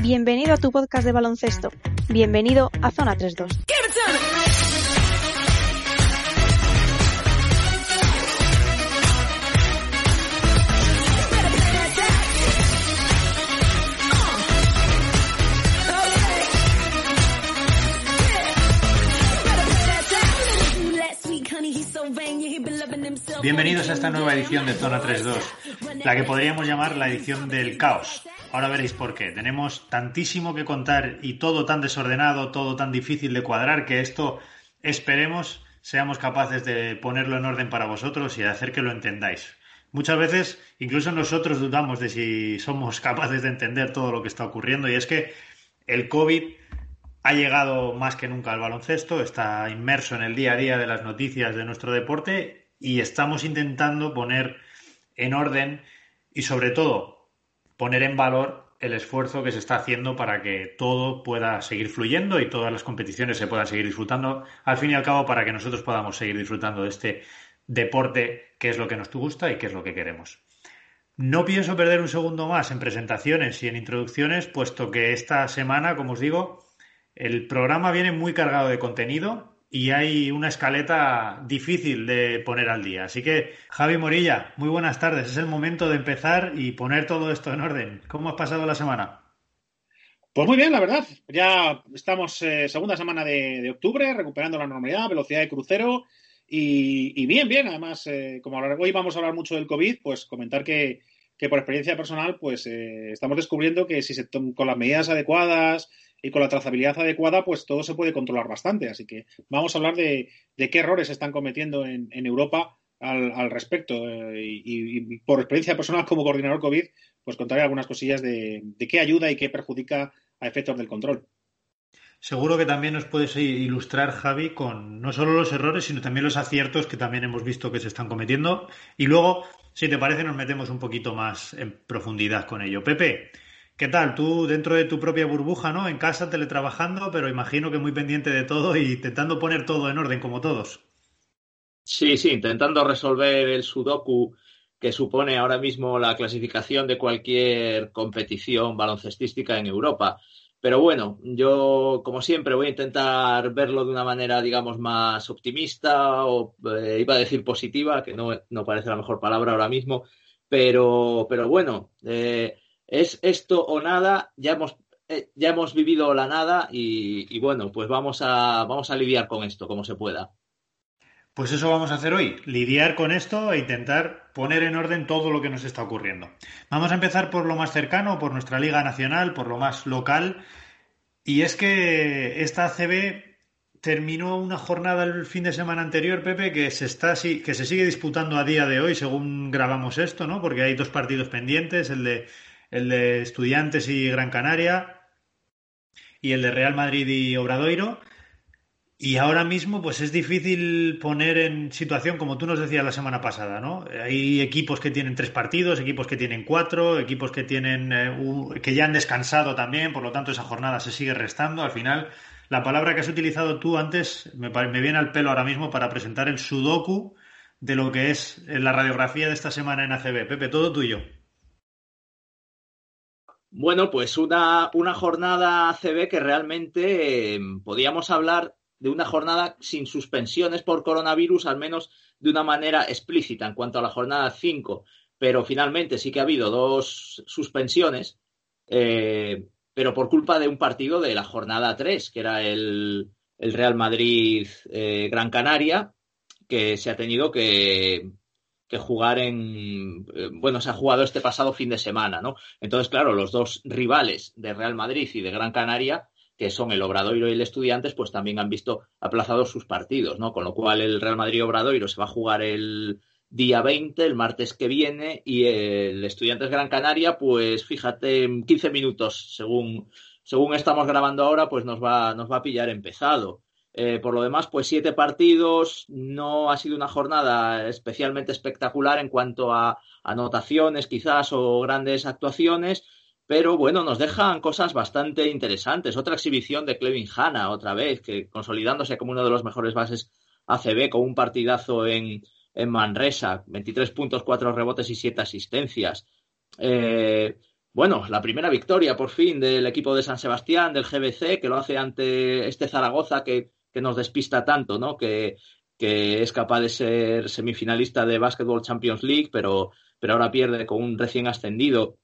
Bienvenido a tu podcast de baloncesto. Bienvenido a Zona 32. Bienvenidos a esta nueva edición de Zona 3.2, la que podríamos llamar la edición del caos. Ahora veréis por qué. Tenemos tantísimo que contar y todo tan desordenado, todo tan difícil de cuadrar que esto esperemos seamos capaces de ponerlo en orden para vosotros y de hacer que lo entendáis. Muchas veces incluso nosotros dudamos de si somos capaces de entender todo lo que está ocurriendo y es que el COVID ha llegado más que nunca al baloncesto, está inmerso en el día a día de las noticias de nuestro deporte y estamos intentando poner en orden y sobre todo poner en valor el esfuerzo que se está haciendo para que todo pueda seguir fluyendo y todas las competiciones se puedan seguir disfrutando, al fin y al cabo para que nosotros podamos seguir disfrutando de este deporte que es lo que nos gusta y que es lo que queremos. No pienso perder un segundo más en presentaciones y en introducciones, puesto que esta semana, como os digo, el programa viene muy cargado de contenido y hay una escaleta difícil de poner al día. Así que, Javi Morilla, muy buenas tardes. Es el momento de empezar y poner todo esto en orden. ¿Cómo has pasado la semana? Pues muy bien, la verdad. Ya estamos eh, segunda semana de, octubre, recuperando la normalidad, velocidad de crucero y, bien, bien. Además, eh, como hoy vamos a hablar mucho del COVID, pues comentar que, por experiencia personal, pues eh, estamos descubriendo que si se con las medidas adecuadas, y con la trazabilidad adecuada, pues todo se puede controlar bastante. Así que vamos a hablar de, qué errores se están cometiendo en, Europa al, respecto. Eh, y, por experiencia personal como coordinador COVID, pues contaré algunas cosillas de, qué ayuda y qué perjudica a efectos del control. Seguro que también nos puedes ilustrar, Javi, con no solo los errores, sino también los aciertos que también hemos visto que se están cometiendo. Y luego, si te parece, nos metemos un poquito más en profundidad con ello. Pepe, ¿Qué tal? Tú dentro de tu propia burbuja, ¿no? En casa teletrabajando, pero imagino que muy pendiente de todo y intentando poner todo en orden como todos. Sí, sí, intentando resolver el sudoku que supone ahora mismo la clasificación de cualquier competición baloncestística en Europa. Pero bueno, yo como siempre voy a intentar verlo de una manera, digamos, más optimista o eh, iba a decir positiva, que no, no, parece la mejor palabra ahora mismo, pero, pero bueno, eh, es esto o nada, ya hemos, eh, ya hemos vivido la nada y, bueno, pues vamos a, vamos a lidiar con esto como se pueda. Pues eso vamos a hacer hoy, lidiar con esto e intentar poner en orden todo lo que nos está ocurriendo. Vamos a empezar por lo más cercano, por nuestra Liga Nacional, por lo más local. Y es que esta ACB terminó una jornada el fin de semana anterior, Pepe, que se está que se sigue disputando a día de hoy, según grabamos esto, ¿no? Porque hay dos partidos pendientes, el de el de Estudiantes y Gran Canaria y el de Real Madrid y Obradoiro. Y ahora mismo, pues es difícil poner en situación, como tú nos decías la semana pasada, ¿no? Hay equipos que tienen tres partidos, equipos que tienen cuatro, equipos que tienen eh, que ya han descansado también, por lo tanto esa jornada se sigue restando. Al final, la palabra que has utilizado tú antes me, me viene al pelo ahora mismo para presentar el sudoku de lo que es la radiografía de esta semana en ACB. Pepe, todo tuyo. Bueno, pues una, una jornada CB que realmente eh, podíamos hablar de una jornada sin suspensiones por coronavirus, al menos de una manera explícita en cuanto a la jornada 5, pero finalmente sí que ha habido dos suspensiones, eh, pero por culpa de un partido de la jornada 3, que era el, el Real Madrid-Gran eh, Canaria, que se ha tenido que, que jugar en, eh, bueno, se ha jugado este pasado fin de semana, ¿no? Entonces, claro, los dos rivales de Real Madrid y de Gran Canaria, que son el Obradoiro y el Estudiantes, pues también han visto aplazados sus partidos, ¿no? Con lo cual el Real Madrid-Obradoiro se va a jugar el día 20, el martes que viene, y el Estudiantes Gran Canaria, pues fíjate, en 15 minutos, según, según estamos grabando ahora, pues nos va, nos va a pillar empezado. Eh, por lo demás, pues siete partidos, no ha sido una jornada especialmente espectacular en cuanto a anotaciones quizás o grandes actuaciones, pero bueno, nos dejan cosas bastante interesantes. Otra exhibición de Clevin Hanna, otra vez, que consolidándose como uno de los mejores bases ACB con un partidazo en, en Manresa, 23 puntos, 4 rebotes y 7 asistencias. Eh, bueno, la primera victoria por fin del equipo de San Sebastián, del GBC, que lo hace ante este Zaragoza que, nos despista tanto, ¿no? Que, es capaz de ser semifinalista de Basketball Champions League, pero, pero ahora pierde con un recién ascendido.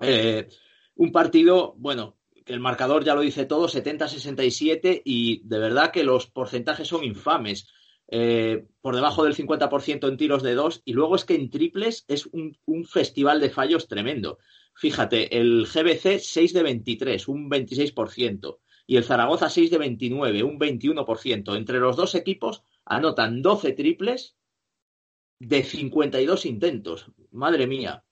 Eh, un partido, bueno, que el marcador ya lo dice todo, 70-67, y de verdad que los porcentajes son infames. Eh, por debajo del 50% en tiros de dos, y luego es que en triples es un, festival de fallos tremendo. Fíjate, el GBC 6 de 23, un 26%, y el Zaragoza 6 de 29, un 21%. Entre los dos equipos anotan 12 triples de 52 intentos. Madre mía.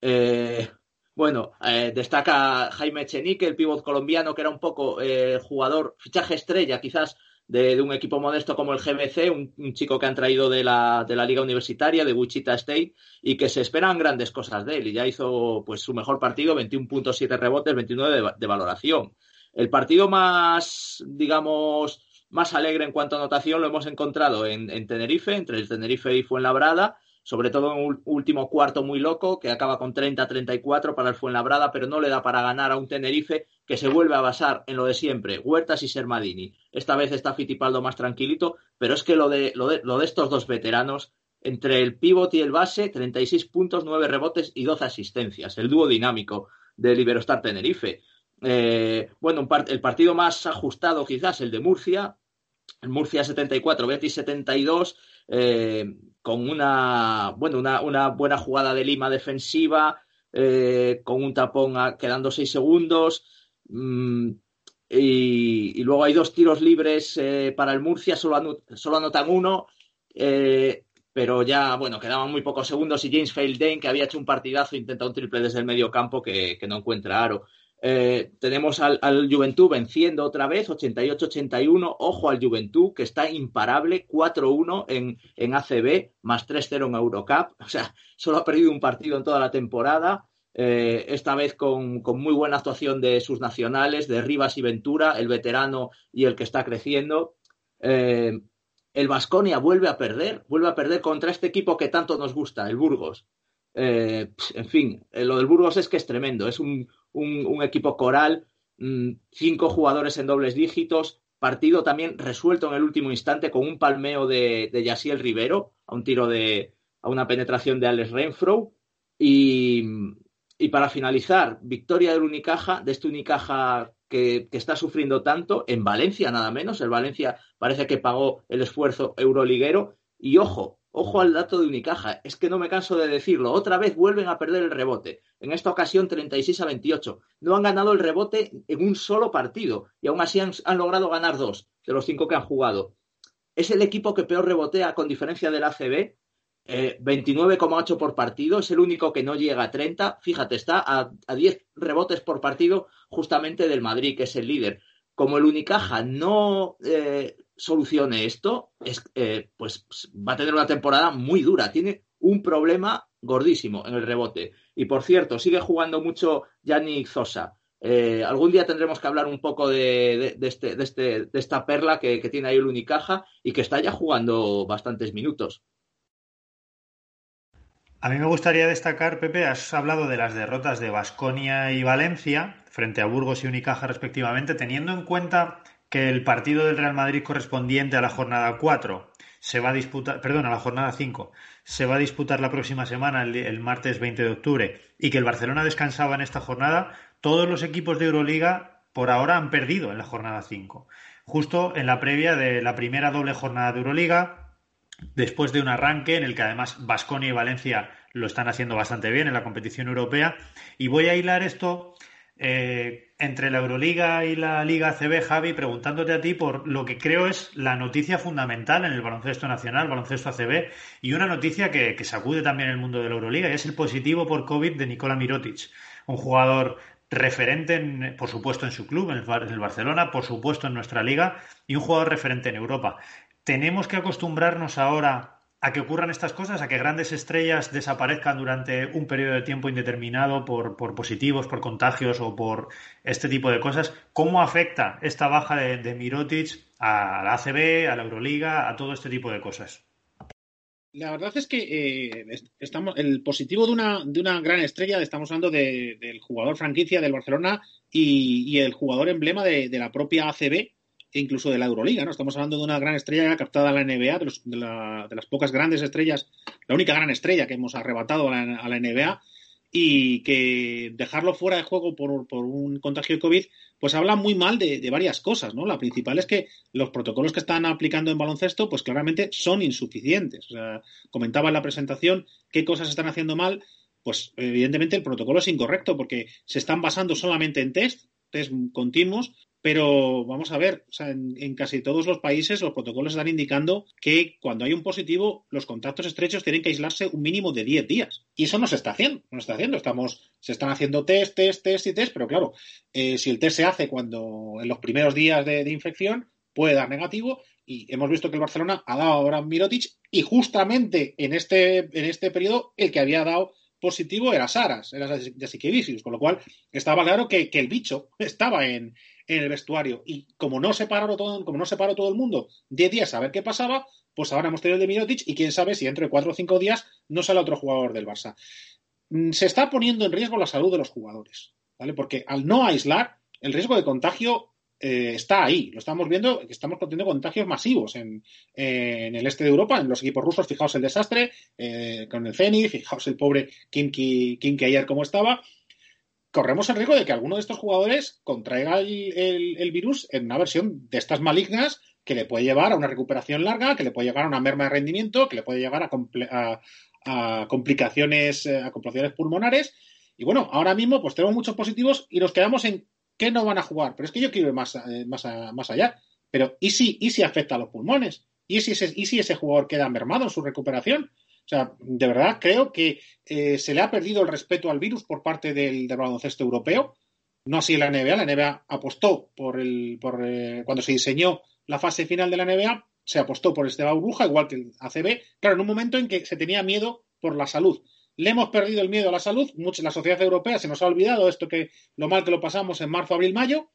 Eh, bueno, eh, destaca Jaime Chenique, el pívot colombiano, que era un poco el jugador, fichaje estrella quizás de, un equipo modesto como el GBC, un, chico que han traído de la, de la, Liga Universitaria, de Wichita State, y que se esperan grandes cosas de él. Y ya hizo pues su mejor partido, 21.7 rebotes, 29 de, valoración. El partido más, digamos, más alegre en cuanto a anotación lo hemos encontrado en, en Tenerife, entre el Tenerife y Fuenlabrada, sobre todo en un último cuarto muy loco, que acaba con 30-34 para el Fuenlabrada, pero no le da para ganar a un Tenerife que se vuelve a basar en lo de siempre, Huertas y Sermadini. Esta vez está Fitipaldo más tranquilito, pero es que lo de, lo de, lo de estos dos veteranos, entre el pívot y el base, 36 puntos, 9 rebotes y 12 asistencias, el dúo dinámico de Liberostar Tenerife. Eh, bueno, el partido más ajustado quizás, el de Murcia, el Murcia 74, Betis 72, eh, con una, bueno, una, una, buena jugada de Lima defensiva, eh, con un tapón quedando seis segundos. Mm, y, luego hay dos tiros libres para el Murcia, solo, solo anotan uno, pero ya, bueno, quedaban muy pocos segundos y James Faldane, que había hecho un partidazo, intenta un triple desde el medio campo que no encuentra aro. Eh, tenemos al, Juventud venciendo otra vez, 88-81. Ojo al Juventud, que está imparable, 4-1 en, en, ACB, más 3-0 en Eurocup. O sea, solo ha perdido un partido en toda la temporada. Eh, esta vez con, muy buena actuación de sus nacionales, de Rivas y Ventura, el veterano y el que está creciendo. Eh, el Vasconia vuelve a perder, vuelve a perder contra este equipo que tanto nos gusta, el Burgos. en fin, lo del Burgos es que es tremendo. Es un, un, equipo coral, mm, cinco jugadores en dobles dígitos, partido también resuelto en el último instante con un palmeo de, de Yaciel Rivero a un tiro de a una penetración de Alex Renfro y, y para finalizar, victoria del Unicaja, de este Unicaja que, que, está sufriendo tanto, en Valencia nada menos, el Valencia parece que pagó el esfuerzo euroliguero. Y ojo, Ojo al dato de Unicaja, es que no me canso de decirlo. Otra vez vuelven a perder el rebote. En esta ocasión 36 a 28. No han ganado el rebote en un solo partido y aún así han, logrado ganar dos de los cinco que han jugado. Es el equipo que peor rebotea con diferencia del ACB. 29,8 por partido. Es el único que no llega a 30. Fíjate, está a, a 10 rebotes por partido justamente del Madrid, que es el líder. Como el Unicaja no eh, solucione esto, es, eh, pues va a tener una temporada muy dura. Tiene un problema gordísimo en el rebote. Y por cierto, sigue jugando mucho Yannick Zosa. Eh, algún día tendremos que hablar un poco de, este, de, este, de esta perla que, tiene ahí el Unicaja y que está ya jugando bastantes minutos. A mí me gustaría destacar, Pepe, has hablado de las derrotas de Basconia y Valencia frente a Burgos y Unicaja respectivamente, teniendo en cuenta que el partido del Real Madrid correspondiente a la jornada 4 se va a disputar, perdón, a la jornada 5, se va a disputar la próxima semana, el, martes 20 de octubre, y que el Barcelona descansaba en esta jornada, todos los equipos de Euroliga por ahora han perdido en la jornada 5. Justo en la previa de la primera doble jornada de Euroliga, después de un arranque en el que además Basconia y Valencia lo están haciendo bastante bien en la competición europea. Y voy a hilar esto eh, entre la Euroliga y la Liga ACB, Javi, preguntándote a ti por lo que creo es la noticia fundamental en el baloncesto nacional, baloncesto ACB, y una noticia que, sacude también el mundo de la Euroliga, y es el positivo por COVID de Nikola Mirotic, un jugador referente, por supuesto, en su club, en el Barcelona, por supuesto, en nuestra liga, y un jugador referente en Europa. Tenemos que acostumbrarnos ahora a que ocurran estas cosas, a que grandes estrellas desaparezcan durante un periodo de tiempo indeterminado por, positivos, por contagios o por este tipo de cosas. ¿Cómo afecta esta baja de, de Mirotic a la ACB, a la Euroliga, a todo este tipo de cosas? La verdad es que eh, estamos el positivo de una, de una gran estrella, estamos hablando del jugador franquicia del Barcelona y, el jugador emblema de, la propia ACB incluso de la Euroliga, ¿no? Estamos hablando de una gran estrella captada a la NBA, de, de, las pocas grandes estrellas, la única gran estrella que hemos arrebatado a la NBA y que dejarlo fuera de juego por, un contagio de COVID, pues habla muy mal de, varias cosas, ¿no? La principal es que los protocolos que están aplicando en baloncesto, pues claramente son insuficientes. Comentaba en la presentación qué cosas están haciendo mal, pues evidentemente el protocolo es incorrecto porque se están basando solamente en test, test continuos, pero vamos a ver, en, casi todos los países los protocolos están indicando que cuando hay un positivo, los contactos estrechos tienen que aislarse un mínimo de 10 días. Y eso no se está haciendo, no se está haciendo. Estamos, se están haciendo test, test, test y test, pero claro, eh, si el test se hace cuando en los primeros días de, infección, puede dar negativo. Y hemos visto que el Barcelona ha dado ahora Mirotic y justamente en este, en este periodo el que había dado positivo era Saras, era Jasikevicius, con lo cual estaba claro que, que el bicho estaba en, en el vestuario. Y como no se paró todo, como no se paró todo el mundo 10 días a ver qué pasaba, pues ahora hemos tenido el de Mirotic y quién sabe si dentro de 4 o 5 días no sale otro jugador del Barça. Mm, se está poniendo en riesgo la salud de los jugadores, ¿vale? Porque al no aislar, el riesgo de contagio eh, está ahí. Lo estamos viendo, estamos teniendo contagios masivos en, en, el este de Europa, en los equipos rusos. Fijaos el desastre eh, con el Zenit, fijaos el pobre Kimki, Kimki ayer cómo estaba corremos el riesgo de que alguno de estos jugadores contraiga el, virus en una versión de estas malignas que le puede llevar a una recuperación larga, que le puede llevar a una merma de rendimiento, que le puede llevar a, complicaciones, eh, a complicaciones pulmonares. Y bueno, ahora mismo pues tenemos muchos positivos y nos quedamos en que no van a jugar. Pero es que yo quiero ir más, eh, más, más allá. Pero ¿y si, ¿y si afecta a los pulmones? ¿Y si, ese, ¿Y si ese jugador queda mermado en su recuperación? O sea, de verdad creo que eh, se le ha perdido el respeto al virus por parte del, baloncesto europeo. No así la NBA. La NBA apostó por el, por, eh, cuando se diseñó la fase final de la NBA, se apostó por este burbuja, igual que el ACB. Claro, en un momento en que se tenía miedo por la salud. Le hemos perdido el miedo a la salud. La sociedad europea se nos ha olvidado esto que lo mal que lo pasamos en marzo, abril, mayo.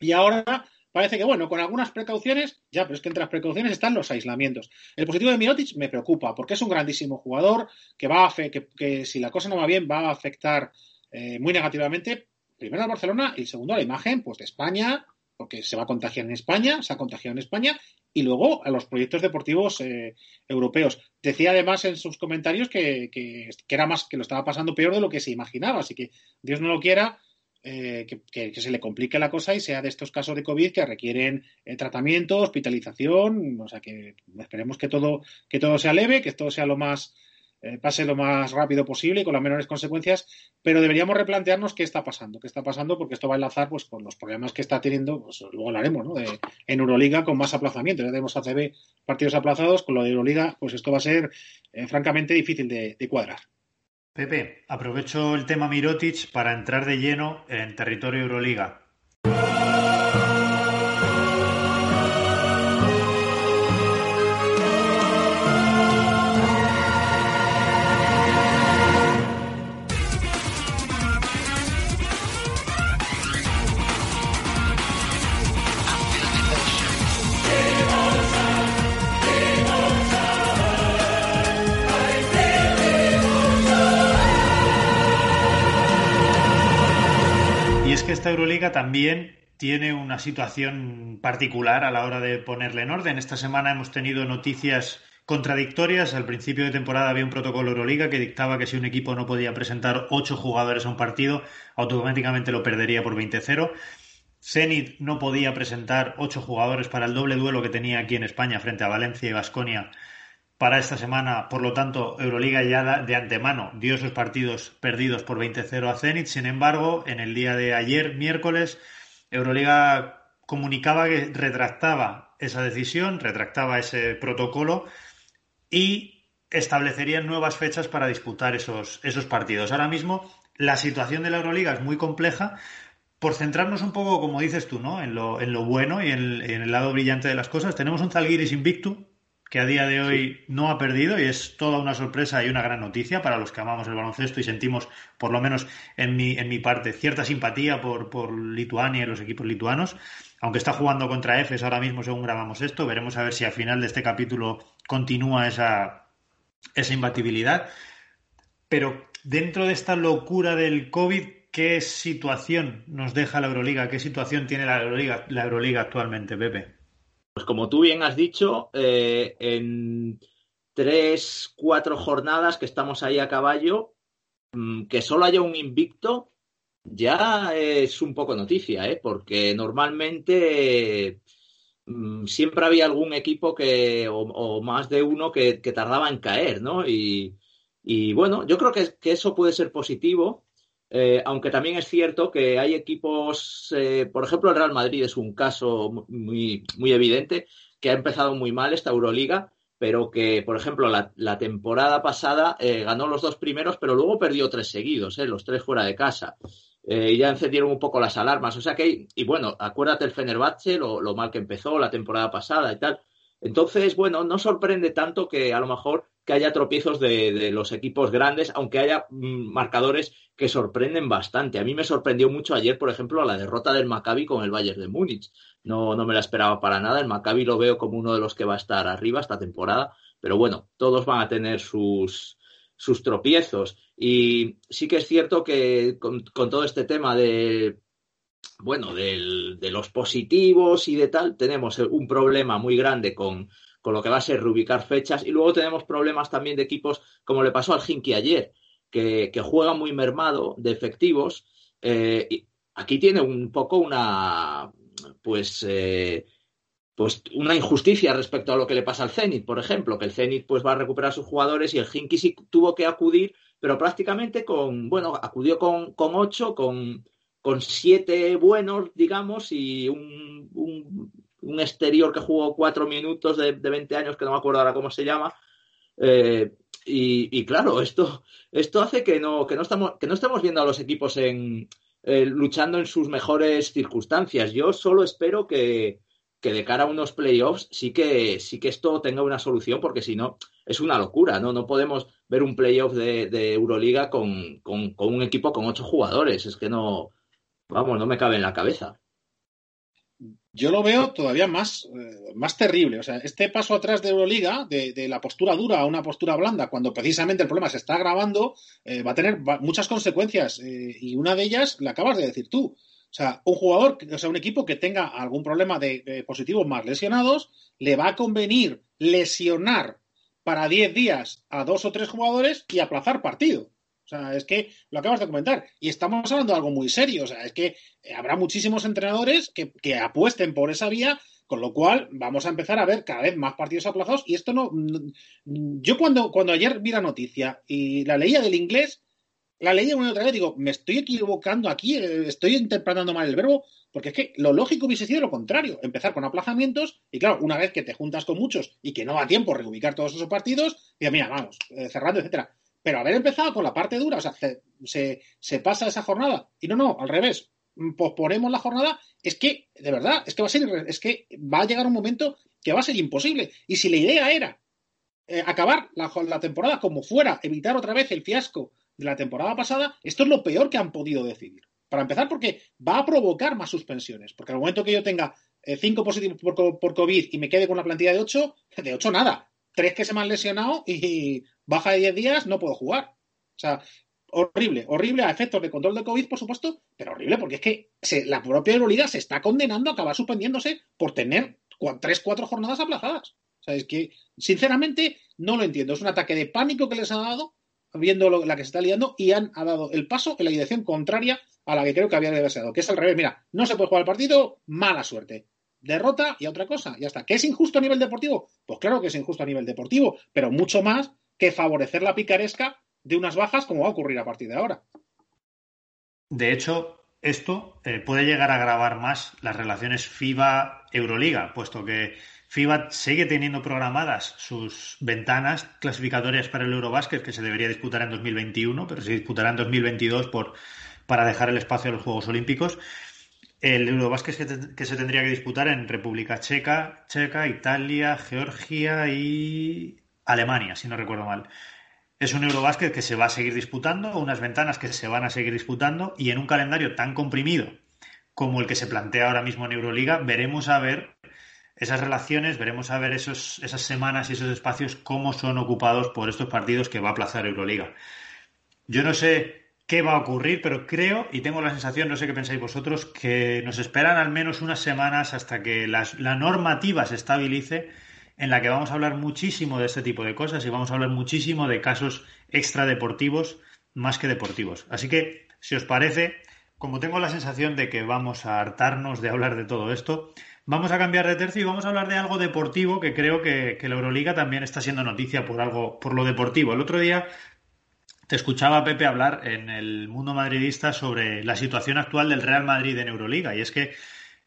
Y ahora parece que, bueno, con algunas precauciones, ya, pero es que entre las precauciones están los aislamientos. El positivo de Mirotic me preocupa porque es un grandísimo jugador que va a que, que si la cosa no va bien va a afectar eh, muy negativamente primero a Barcelona y segundo a la imagen pues de España porque se va a contagiar en España, se ha contagiado en España y luego a los proyectos deportivos eh, europeos. Decía además en sus comentarios que, que, era más que lo estaba pasando peor de lo que se imaginaba, así que Dios no lo quiera, eh, que, se le complique la cosa y sea de estos casos de COVID que requieren eh, tratamiento, hospitalización, o sea que esperemos que todo, que todo sea leve, que todo sea lo más, eh, pase lo más rápido posible y con las menores consecuencias, pero deberíamos replantearnos qué está pasando, qué está pasando, porque esto va a enlazar pues con los problemas que está teniendo, pues, luego hablaremos, ¿no? De, en Euroliga con más aplazamientos, ya tenemos ACB partidos aplazados, con lo de Euroliga, pues esto va a ser francamente difícil de cuadrar. Pepe, aprovecho el tema Mirotic para entrar de lleno en territorio Euroliga. Esta Euroliga también tiene una situación particular a la hora de ponerle en orden. Esta semana hemos tenido noticias contradictorias. Al principio de temporada había un protocolo Euroliga que dictaba que si un equipo no podía presentar ocho jugadores a un partido, automáticamente lo perdería por 20-0. Zenit no podía presentar ocho jugadores para el doble duelo que tenía aquí en España frente a Valencia y Vasconia para esta semana. Por lo tanto, Euroliga ya de antemano dio esos partidos perdidos por 20-0 a Zenit. Sin embargo, en el día de ayer, miércoles, Euroliga comunicaba que retractaba esa decisión, retractaba ese protocolo y establecería nuevas fechas para disputar esos, esos partidos. Ahora mismo la situación de la Euroliga es muy compleja. Por centrarnos un poco, como dices tú, ¿no? en, lo, en lo bueno y en, en el lado brillante de las cosas, tenemos un Zalgiris invicto, que a día de hoy no ha perdido y es toda una sorpresa y una gran noticia para los que amamos el baloncesto y sentimos, por lo menos en mi, en mi parte, cierta simpatía por, por Lituania y los equipos lituanos. Aunque está jugando contra EFES ahora mismo según grabamos esto, veremos a ver si al final de este capítulo continúa esa esa imbatibilidad. Pero dentro de esta locura del COVID, ¿qué situación nos deja la Euroliga? ¿Qué situación tiene la Euroliga, la Euroliga actualmente, Pepe? Pues como tú bien has dicho, eh, en tres, cuatro jornadas que estamos ahí a caballo, mm, que solo haya un invicto, ya es un poco noticia, ¿eh? porque normalmente mm, siempre había algún equipo que, o, más de uno que, tardaba en caer, ¿no? Y, bueno, yo creo que, eso puede ser positivo, eh, aunque también es cierto que hay equipos, eh, por ejemplo, el Real Madrid es un caso muy, muy evidente, que ha empezado muy mal esta Euroliga pero que, por ejemplo, la, temporada pasada eh, ganó los dos primeros, pero luego perdió tres seguidos, los tres fuera de casa. Ya encendieron un poco las alarmas. O sea que, y bueno, acuérdate el Fenerbahce, lo, mal que empezó la temporada pasada y tal. Entonces, bueno, no sorprende tanto que a lo mejor que haya tropiezos de, los equipos grandes, aunque haya mm, marcadores que sorprenden bastante. A mí me sorprendió mucho ayer, por ejemplo, la derrota del Maccabi con el Bayern de Múnich. No, no me la esperaba para nada. El Maccabi lo veo como uno de los que va a estar arriba esta temporada. Pero bueno, todos van a tener sus, sus tropiezos. Y sí que es cierto que con, todo este tema de, bueno, de los positivos y de tal, tenemos un problema muy grande con, con lo que va a ser reubicar fechas. Y luego tenemos problemas también de equipos, como le pasó al Hinky ayer, que, que juega muy mermado de efectivos. Eh, y aquí tiene un poco una, pues, eh, pues una injusticia respecto a lo que le pasa al Zenit, por ejemplo, que el Zenit pues va a recuperar a sus jugadores y el Hinky sí tuvo que acudir, pero prácticamente con, bueno, acudió con, con ocho, con, con siete buenos, digamos, y un, un, exterior que jugó cuatro minutos de, de, 20 años, que no me acuerdo ahora cómo se llama. Eh, y, claro, esto, esto hace que no, que, no estamos, que no estemos viendo a los equipos en, eh, luchando en sus mejores circunstancias. Yo solo espero que, que de cara a unos playoffs sí que, sí que esto tenga una solución, porque si no, es una locura, ¿no? No podemos ver un playoff de, de Euroliga con, con, con, un equipo con ocho jugadores. Es que no, vamos, no me cabe en la cabeza. Yo lo veo todavía más, eh, más terrible. O sea, este paso atrás de Euroliga, de, la postura dura a una postura blanda, cuando precisamente el problema se está agravando, eh, va a tener muchas consecuencias. Eh, y una de ellas la acabas de decir tú. O sea, un jugador, o sea, un equipo que tenga algún problema de, positivos más lesionados, le va a convenir lesionar para 10 días a dos o tres jugadores y aplazar partido. O sea, es que lo acabas de comentar. Y estamos hablando de algo muy serio. O sea, es que habrá muchísimos entrenadores que, apuesten por esa vía, con lo cual vamos a empezar a ver cada vez más partidos aplazados. Y esto no. Yo cuando, cuando ayer vi la noticia y la leía del inglés, la leía una y otra vez, digo, me estoy equivocando aquí, eh, estoy interpretando mal el verbo, porque es que lo lógico hubiese sido lo contrario, empezar con aplazamientos y claro, una vez que te juntas con muchos y que no da tiempo reubicar todos esos partidos, y mira, vamos, eh, cerrando, etcétera. Pero haber empezado con la parte dura, o sea, se, se pasa esa jornada. Y no, no, al revés. Posponemos la jornada, es que, de verdad, es que va a ser, es que va a llegar un momento que va a ser imposible. Y si la idea era eh, acabar la, la, temporada como fuera, evitar otra vez el fiasco de la temporada pasada, esto es lo peor que han podido decidir. Para empezar, porque va a provocar más suspensiones. Porque al momento que yo tenga eh, cinco positivos por, COVID y me quede con una plantilla de ocho, de ocho nada. Tres que se me han lesionado y baja de 10 días, no puedo jugar. O sea, horrible, horrible a efectos de control de COVID, por supuesto, pero horrible porque es que la propia Euroliga se está condenando a acabar suspendiéndose por tener tres, cuatro jornadas aplazadas. O sea, es que, sinceramente, no lo entiendo. Es un ataque de pánico que les ha dado, viendo la que se está liando, y han dado el paso en la dirección contraria a la que creo que había deseado, que es al revés. Mira, no se puede jugar el partido, mala suerte. Derrota y otra cosa, ya está. ¿Que es injusto a nivel deportivo? Pues claro que es injusto a nivel deportivo, pero mucho más que favorecer la picaresca de unas bajas como va a ocurrir a partir de ahora. De hecho, esto eh, puede llegar a agravar más las relaciones FIBA-Euroliga, puesto que FIBA sigue teniendo programadas sus ventanas clasificatorias para el Eurobásquet, que se debería disputar en 2021, pero se disputará en 2022 por, para dejar el espacio a los Juegos Olímpicos. El Eurobásquet que, que se tendría que disputar en República Checa, Checa, Italia, Georgia y Alemania, si no recuerdo mal. Es un Eurobásquet que se va a seguir disputando, unas ventanas que se van a seguir disputando y en un calendario tan comprimido como el que se plantea ahora mismo en Euroliga, veremos a ver esas relaciones, veremos a ver esos, esas semanas y esos espacios cómo son ocupados por estos partidos que va a aplazar Euroliga. Yo no sé qué va a ocurrir, pero creo y tengo la sensación, no sé qué pensáis vosotros, que nos esperan al menos unas semanas hasta que la normativa se estabilice en la que vamos a hablar muchísimo de este tipo de cosas y vamos a hablar muchísimo de casos extradeportivos más que deportivos. Así que, si os parece, como tengo la sensación de que vamos a hartarnos de hablar de todo esto, Vamos a cambiar de tercio y vamos a hablar de algo deportivo que creo que, la Euroliga también está siendo noticia por algo, por lo deportivo. El otro día te escuchaba Pepe hablar en el mundo madridista sobre la situación actual del Real Madrid en Euroliga y es que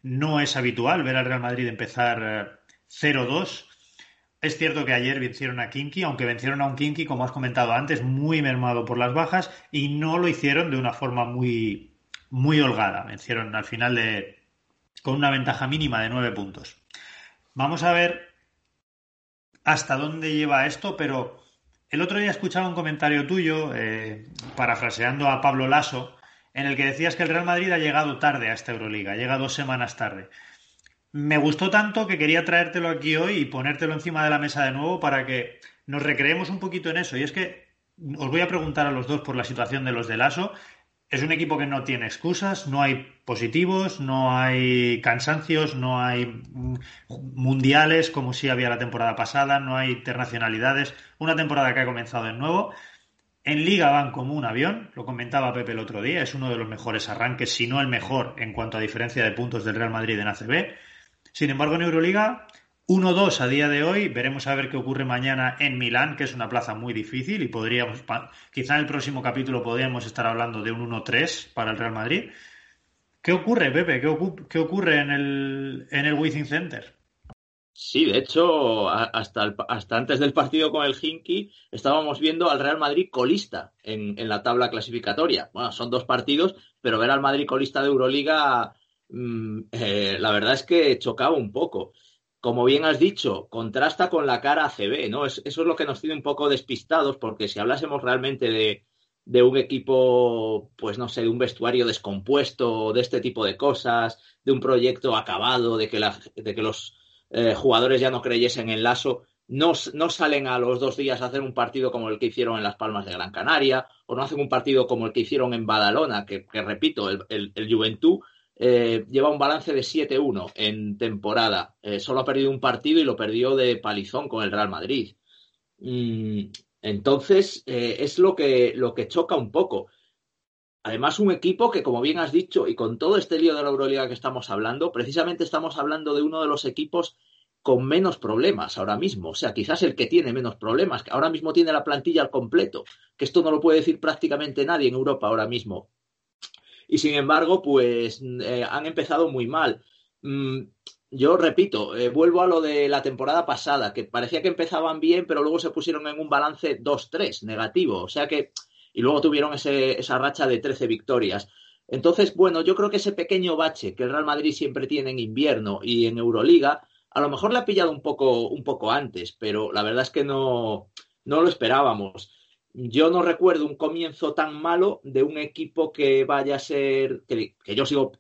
no es habitual ver al Real Madrid empezar 0-2. Eh, es cierto que ayer vencieron a Kinky, aunque vencieron a un Kinky, como has comentado antes, muy mermado por las bajas y no lo hicieron de una forma muy, muy holgada. Vencieron al final de con una ventaja mínima de nueve puntos. Vamos a ver hasta dónde lleva esto, pero el otro día escuchaba un comentario tuyo, eh, parafraseando a Pablo Lasso, en el que decías que el Real Madrid ha llegado tarde a esta Euroliga, llega dos semanas tarde. Me gustó tanto que quería traértelo aquí hoy y ponértelo encima de la mesa de nuevo para que nos recreemos un poquito en eso. Y es que os voy a preguntar a los dos por la situación de los de Lasso es un equipo que no tiene excusas, no hay positivos, no hay cansancios, no hay mundiales como si había la temporada pasada, no hay internacionalidades. Una temporada que ha comenzado de nuevo. En Liga van como un avión, lo comentaba Pepe el otro día, es uno de los mejores arranques, si no el mejor en cuanto a diferencia de puntos del Real Madrid en ACB. Sin embargo, en Euroliga 1-2 a día de hoy, veremos a ver qué ocurre mañana en Milán, que es una plaza muy difícil y podríamos, quizá en el próximo capítulo podríamos estar hablando de un 1-3 para el Real Madrid. ¿Qué ocurre, Pepe? ¿Qué, ocurre en el, en el Wizzing Center? Sí, de hecho, hasta, hasta antes del partido con el Hinky estábamos viendo al Real Madrid colista en, la tabla clasificatoria. Bueno, son dos partidos, pero ver al Madrid colista de Euroliga, mm, eh, la verdad es que chocaba un poco como bien has dicho, contrasta con la cara ACB, ¿no? eso es lo que nos tiene un poco despistados, porque si hablásemos realmente de, un equipo, pues no sé, de un vestuario descompuesto, de este tipo de cosas, de un proyecto acabado, de que, de que los eh, jugadores ya no creyesen en Lazo, no, no, salen a los dos días a hacer un partido como el que hicieron en Las Palmas de Gran Canaria, o no hacen un partido como el que hicieron en Badalona, que, repito, el, el Juventud eh, lleva un balance de 7-1 en temporada. Eh, solo ha perdido un partido y lo perdió de palizón con el Real Madrid. Mm, entonces, eh, es lo que, lo que choca un poco. Además, un equipo que, como bien has dicho, y con todo este lío de la Euroliga que estamos hablando, precisamente estamos hablando de uno de los equipos con menos problemas ahora mismo. O sea, quizás el que tiene menos problemas, que ahora mismo tiene la plantilla al completo, que esto no lo puede decir prácticamente nadie en Europa ahora mismo y sin embargo, pues eh, han empezado muy mal. Mm, yo repito, eh, vuelvo a lo de la temporada pasada, que parecía que empezaban bien, pero luego se pusieron en un balance 2-3 negativo, o sea que, y luego tuvieron ese, esa racha de 13 victorias. Entonces, bueno, yo creo que ese pequeño bache que el Real Madrid siempre tiene en invierno y en Euroliga, a lo mejor le ha pillado un poco, un poco antes, pero la verdad es que no, no lo esperábamos yo no recuerdo un comienzo tan malo de un equipo que vaya a ser, que, yo sigo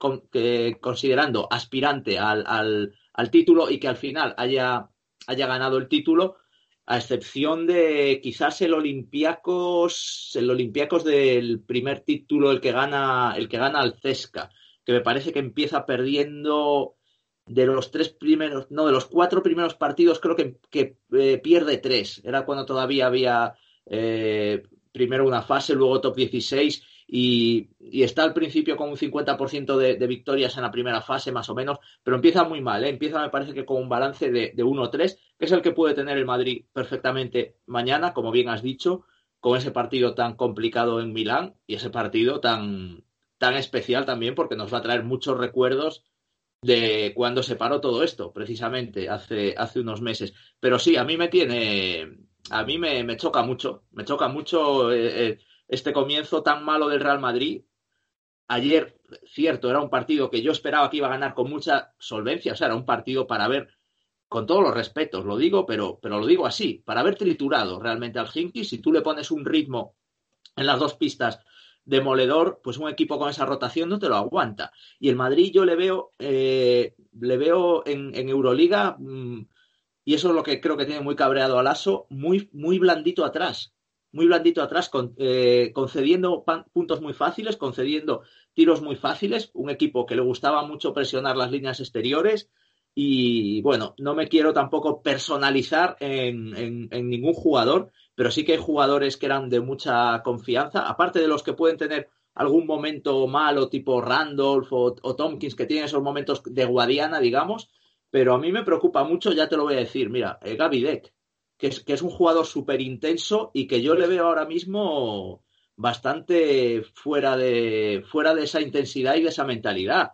considerando aspirante al, título y que al final haya, haya ganado el título, a excepción de quizás el Olympiacos, el Olympiacos del primer título, el que gana, el que gana al Cesca, que me parece que empieza perdiendo de los tres primeros, no, de los cuatro primeros partidos, creo que, eh, pierde tres. Era cuando todavía había eh, primero una fase, luego top 16 y, está al principio con un 50% de, de, victorias en la primera fase más o menos, pero empieza muy mal, ¿eh? empieza me parece que con un balance de, de 1-3, que es el que puede tener el Madrid perfectamente mañana, como bien has dicho, con ese partido tan complicado en Milán y ese partido tan, tan especial también porque nos va a traer muchos recuerdos de cuando se paró todo esto, precisamente hace, hace unos meses. Pero sí, a mí me tiene, a mí me, choca mucho, me choca mucho eh, eh, este comienzo tan malo del Real Madrid. Ayer, cierto, era un partido que yo esperaba que iba a ganar con mucha solvencia, o sea, era un partido para ver, con todos los respetos, lo digo, pero, pero lo digo así, para haber triturado realmente al Hinky, si tú le pones un ritmo en las dos pistas demoledor, pues un equipo con esa rotación no te lo aguanta. Y el Madrid yo le veo, eh, le veo en, Euroliga, mm, y eso es lo que creo que tiene muy cabreado al Aso, muy, muy blandito atrás. Muy blandito atrás, eh, concediendo puntos muy fáciles, concediendo tiros muy fáciles. Un equipo que le gustaba mucho presionar las líneas exteriores. Y bueno, no me quiero tampoco personalizar en ningún jugador, pero sí que hay jugadores que eran de mucha confianza, aparte de los que pueden tener algún momento malo, tipo Randolph o, Tompkins, que tienen esos momentos de guadiana, digamos, pero a mí me preocupa mucho, ya te lo voy a decir, mira, eh, Gaby Deck, que es, un jugador súper intenso y que yo le veo ahora mismo bastante fuera de, fuera de esa intensidad y de esa mentalidad.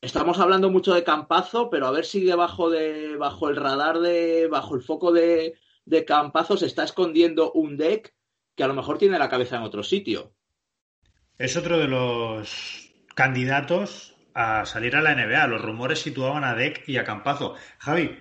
Estamos hablando mucho de Campazo, pero a ver si debajo de, bajo el radar de, bajo el foco de, de Campazo se está escondiendo un deck que a lo mejor tiene la cabeza en otro sitio. Es otro de los candidatos a salir a la NBA. Los rumores situaban a Deck y a Campazo. Javi,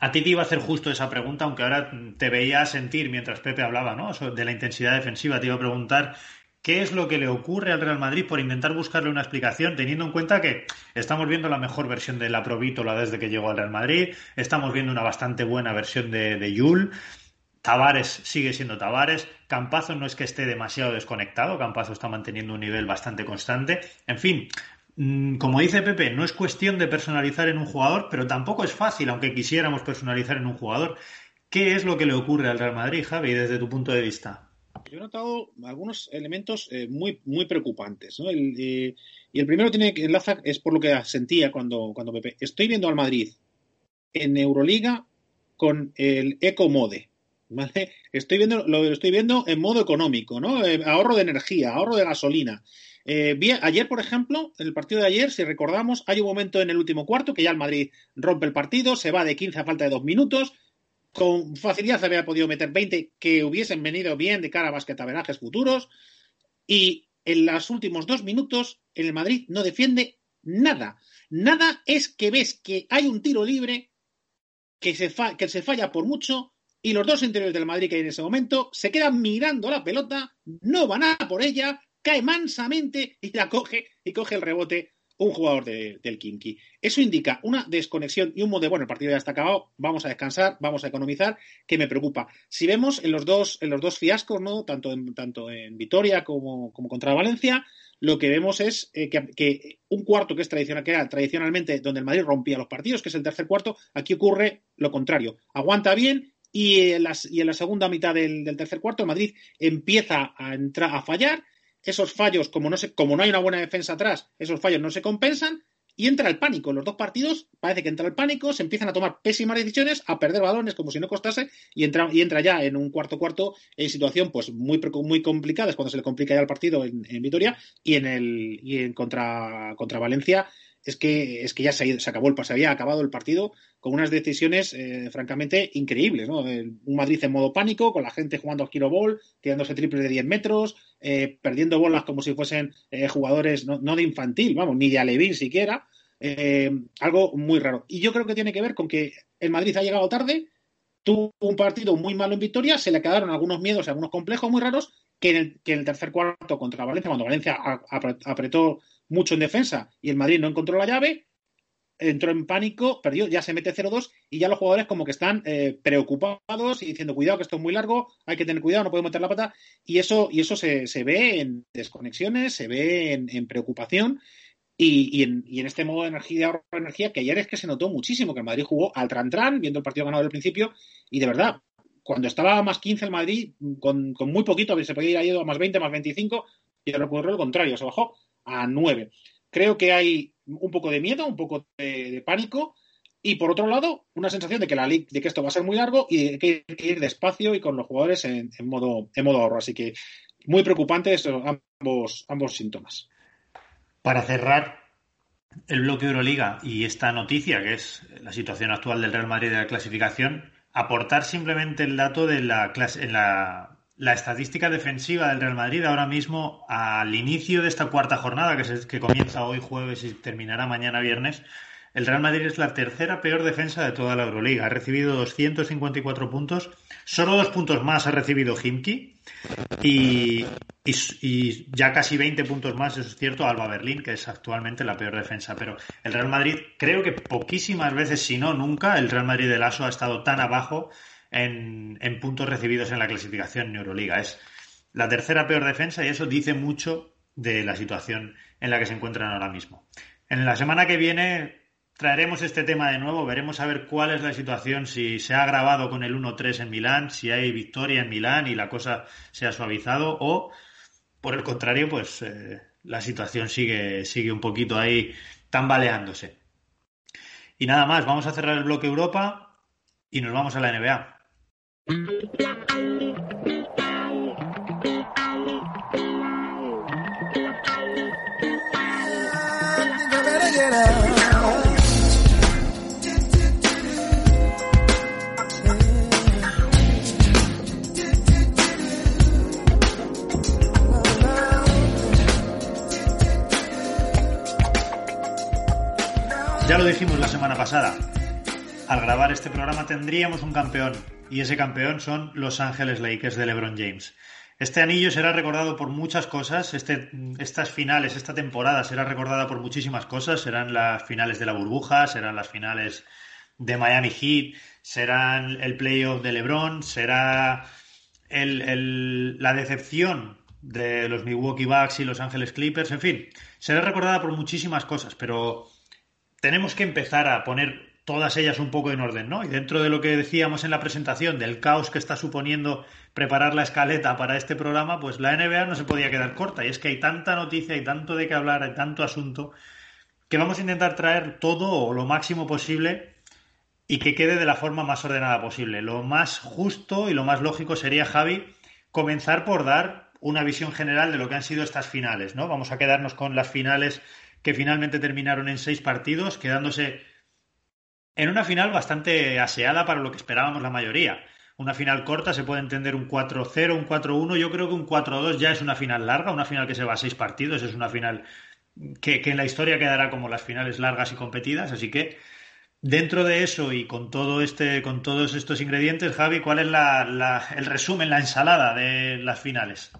a ti te iba a hacer justo esa pregunta, aunque ahora te veía sentir mientras Pepe hablaba, ¿no? De la intensidad defensiva. Te iba a preguntar qué es lo que le ocurre al Real Madrid por intentar buscarle una explicación, teniendo en cuenta que estamos viendo la mejor versión de la Provítola desde que llegó al Real Madrid, estamos viendo una bastante buena versión de, de Yul. Tavares sigue siendo Tavares. Campazo no es que esté demasiado desconectado. Campazo está manteniendo un nivel bastante constante. En fin, como dice Pepe, no es cuestión de personalizar en un jugador, pero tampoco es fácil, aunque quisiéramos personalizar en un jugador. ¿Qué es lo que le ocurre al Real Madrid, Javi, desde tu punto de vista? yo he notado algunos elementos eh, muy, muy preocupantes. Eh, y el primero tiene que enlazar, es por lo que sentía cuando, cuando Pepe. Estoy viendo al Madrid en Euroliga con el Eco Mode. Estoy viendo, lo estoy viendo en modo económico, ¿no? Eh, ahorro de energía, ahorro de gasolina. Bien, ayer, por ejemplo, en el partido de ayer, si recordamos, hay un momento en el último cuarto que ya el Madrid rompe el partido, se va de 15 a falta de dos minutos, con facilidad había podido meter 20 que hubiesen venido bien de cara a basquetaverajes futuros. Y en los últimos dos minutos, el Madrid no defiende nada. Nada es que ves que hay un tiro libre que se, que se falla por mucho y los dos interiores del Madrid que hay en ese momento se quedan mirando la pelota, no van a por ella, cae mansamente y la coge y coge el rebote un jugador del Kinky. Eso indica una desconexión y un modo de, bueno, el partido ya está acabado, vamos a descansar, vamos a economizar, que me preocupa. Si vemos en los dos, en los dos fiascos, ¿no? Tanto en, tanto en Vitoria como, como contra Valencia, lo que vemos es eh, que, un cuarto que es tradicional, que era tradicionalmente donde el Madrid rompía los partidos, que es el tercer cuarto, aquí ocurre lo contrario. Aguanta bien y en, y en la segunda mitad del, del tercer cuarto el Madrid empieza a entrar a fallar esos fallos, como no, se, como no hay una buena defensa atrás, esos fallos no se compensan y entra el pánico. En los dos partidos parece que entra el pánico, se empiezan a tomar pésimas decisiones, a perder balones como si no costase y entra, y entra ya en un cuarto cuarto en situación pues muy, muy complicada, es cuando se le complica ya el partido en, Vitoria y en el y en contra, contra Valencia es que, es que ya se, se acabó el se había acabado el partido con unas decisiones eh, francamente increíbles. ¿no? Un Madrid en modo pánico, con la gente jugando a Kiro Ball, tirándose triples de 10 metros, eh, perdiendo bolas como si fuesen eh, jugadores no, de infantil, vamos, ni de Alevín siquiera. algo muy raro. Y yo creo que tiene que ver con que el Madrid ha llegado tarde, tuvo un partido muy malo en victoria, se le quedaron algunos miedos, algunos complejos muy raros, que en el, que en el tercer cuarto contra Valencia, cuando Valencia apretó mucho en defensa y el Madrid no encontró la llave, entró en pánico, perdió, ya se mete 0-2 y ya los jugadores como que están eh, preocupados y diciendo cuidado que esto es muy largo, hay que tener cuidado, no podemos meter la pata y eso, y eso se, se ve en desconexiones, se ve en, preocupación y, en, y, en, este modo de energía, de ahorro energía que ayer es que se notó muchísimo que el Madrid jugó al tran-tran, viendo el partido ganado del principio y de verdad, cuando estaba a más 15 el Madrid, con, con muy poquito, se podía ir a más 20, más 25 y ocurrió lo contrario, se bajó a 9. Creo que hay un poco de miedo, un poco de, pánico y por otro lado una sensación de que la de que esto va a ser muy largo y que hay que ir despacio y con los jugadores en, modo en modo ahorro. Así que muy preocupantes ambos ambos síntomas. Para cerrar el bloque Euroliga y esta noticia que es la situación actual del Real Madrid de la clasificación, aportar simplemente el dato de la clase en la la estadística defensiva del Real Madrid ahora mismo al inicio de esta cuarta jornada que, que comienza hoy jueves y terminará mañana viernes. El Real Madrid es la tercera peor defensa de toda la Euroliga. Ha recibido 254 puntos. Solo dos puntos más ha recibido Himki. Y y, ya casi 20 puntos más, eso es cierto, Alba Berlín, que es actualmente la peor defensa. Pero el Real Madrid, creo que poquísimas veces, si no nunca, el Real Madrid del ASO ha estado tan abajo en, puntos recibidos en la clasificación en Euroliga. Es la tercera peor defensa y eso dice mucho de la situación en la que se encuentran ahora mismo. En la semana que viene traeremos este tema de nuevo, veremos a ver cuál es la situación, si se ha agravado con el 1-3 en Milán, si hay victoria en Milán y la cosa se ha suavizado o, por el contrario, pues eh, la situación sigue, sigue un poquito ahí tambaleándose. Y nada más, vamos a cerrar el bloque Europa y nos vamos a la NBA. Ya lo dijimos la semana pasada. Al grabar este programa tendríamos un campeón y ese campeón son Los Ángeles Lakers de LeBron James. Este anillo será recordado por muchas cosas, este, estas finales, esta temporada será recordada por muchísimas cosas, serán las finales de la burbuja, serán las finales de Miami Heat, serán el playoff de LeBron, será la decepción de los Milwaukee Bucks y Los Ángeles Clippers, en fin, será recordada por muchísimas cosas, pero tenemos que empezar a poner todas ellas un poco en orden, ¿no? Y dentro de lo que decíamos en la presentación, del caos que está suponiendo preparar la escaleta para este programa, pues la NBA no se podía quedar corta. Y es que hay tanta noticia, hay tanto de qué hablar, hay tanto asunto, que vamos a intentar traer todo o lo máximo posible y que quede de la forma más ordenada posible. Lo más justo y lo más lógico sería, Javi, comenzar por dar una visión general de lo que han sido estas finales, ¿no? Vamos a quedarnos con las finales que finalmente terminaron en seis partidos, quedándose en una final bastante aseada para lo que esperábamos la mayoría. Una final corta se puede entender un 4-0, un 4-1. Yo creo que un 4-2 ya es una final larga, una final que se va a seis partidos, es una final que, en la historia quedará como las finales largas y competidas. Así que dentro de eso y con todo este, con todos estos ingredientes, Javi, ¿cuál es el resumen, la ensalada de las finales?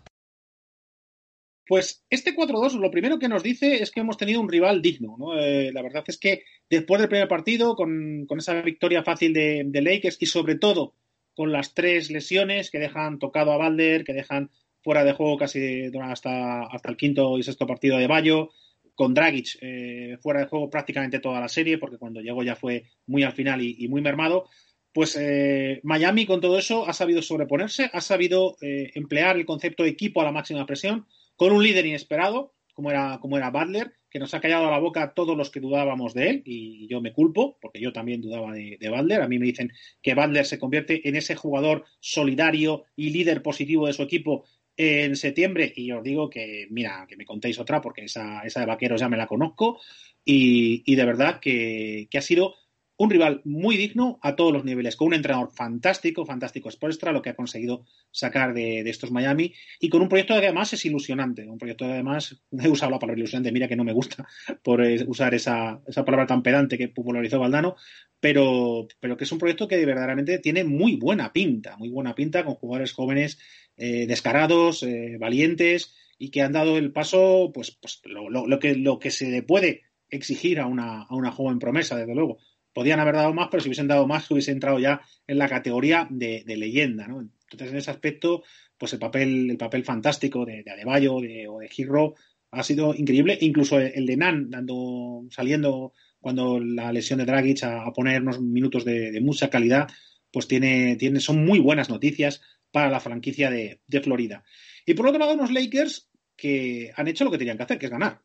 Pues este 4-2 lo primero que nos dice es que hemos tenido un rival digno. ¿no? Eh, la verdad es que después del primer partido, con, esa victoria fácil de, de, Lakers y sobre todo con las tres lesiones que dejan tocado a Balder, que dejan fuera de juego casi hasta, hasta el quinto y sexto partido de Bayo, con Dragic eh, fuera de juego prácticamente toda la serie, porque cuando llegó ya fue muy al final y, muy mermado. Pues eh, Miami con todo eso ha sabido sobreponerse, ha sabido emplear el concepto de equipo a la máxima presión, con un líder inesperado, como era, como era Butler, que nos ha callado a la boca a todos los que dudábamos de él, y yo me culpo, porque yo también dudaba de, de Butler. A mí me dicen que Butler se convierte en ese jugador solidario y líder positivo de su equipo en septiembre, y os digo que, mira, que me contéis otra, porque esa, esa de vaqueros ya me la conozco, y, y de verdad que, que ha sido un rival muy digno a todos los niveles, con un entrenador fantástico, fantástico Spoelstra, lo que ha conseguido sacar de, estos Miami, y con un proyecto que además es ilusionante, un proyecto que además, he usado la palabra ilusionante, mira que no me gusta por eh, usar esa, esa palabra tan pedante que popularizó Valdano, pero, pero que es un proyecto que verdaderamente tiene muy buena pinta, muy buena pinta, con jugadores jóvenes eh, descarados, eh, valientes, y que han dado el paso, pues, pues lo, lo, que, lo que se le puede exigir a una, a una joven promesa, desde luego podían haber dado más, pero si hubiesen dado más, hubiese entrado ya en la categoría de, leyenda, ¿no? Entonces, en ese aspecto, pues el papel, el papel fantástico de, de Adebayo o de Giro ha sido increíble. Incluso el de Nan, dando, saliendo cuando la lesión de Dragic a, poner unos minutos de, mucha calidad, pues tiene, tiene, son muy buenas noticias para la franquicia de, de Florida. Y por otro lado, unos Lakers que han hecho lo que tenían que hacer, que es ganar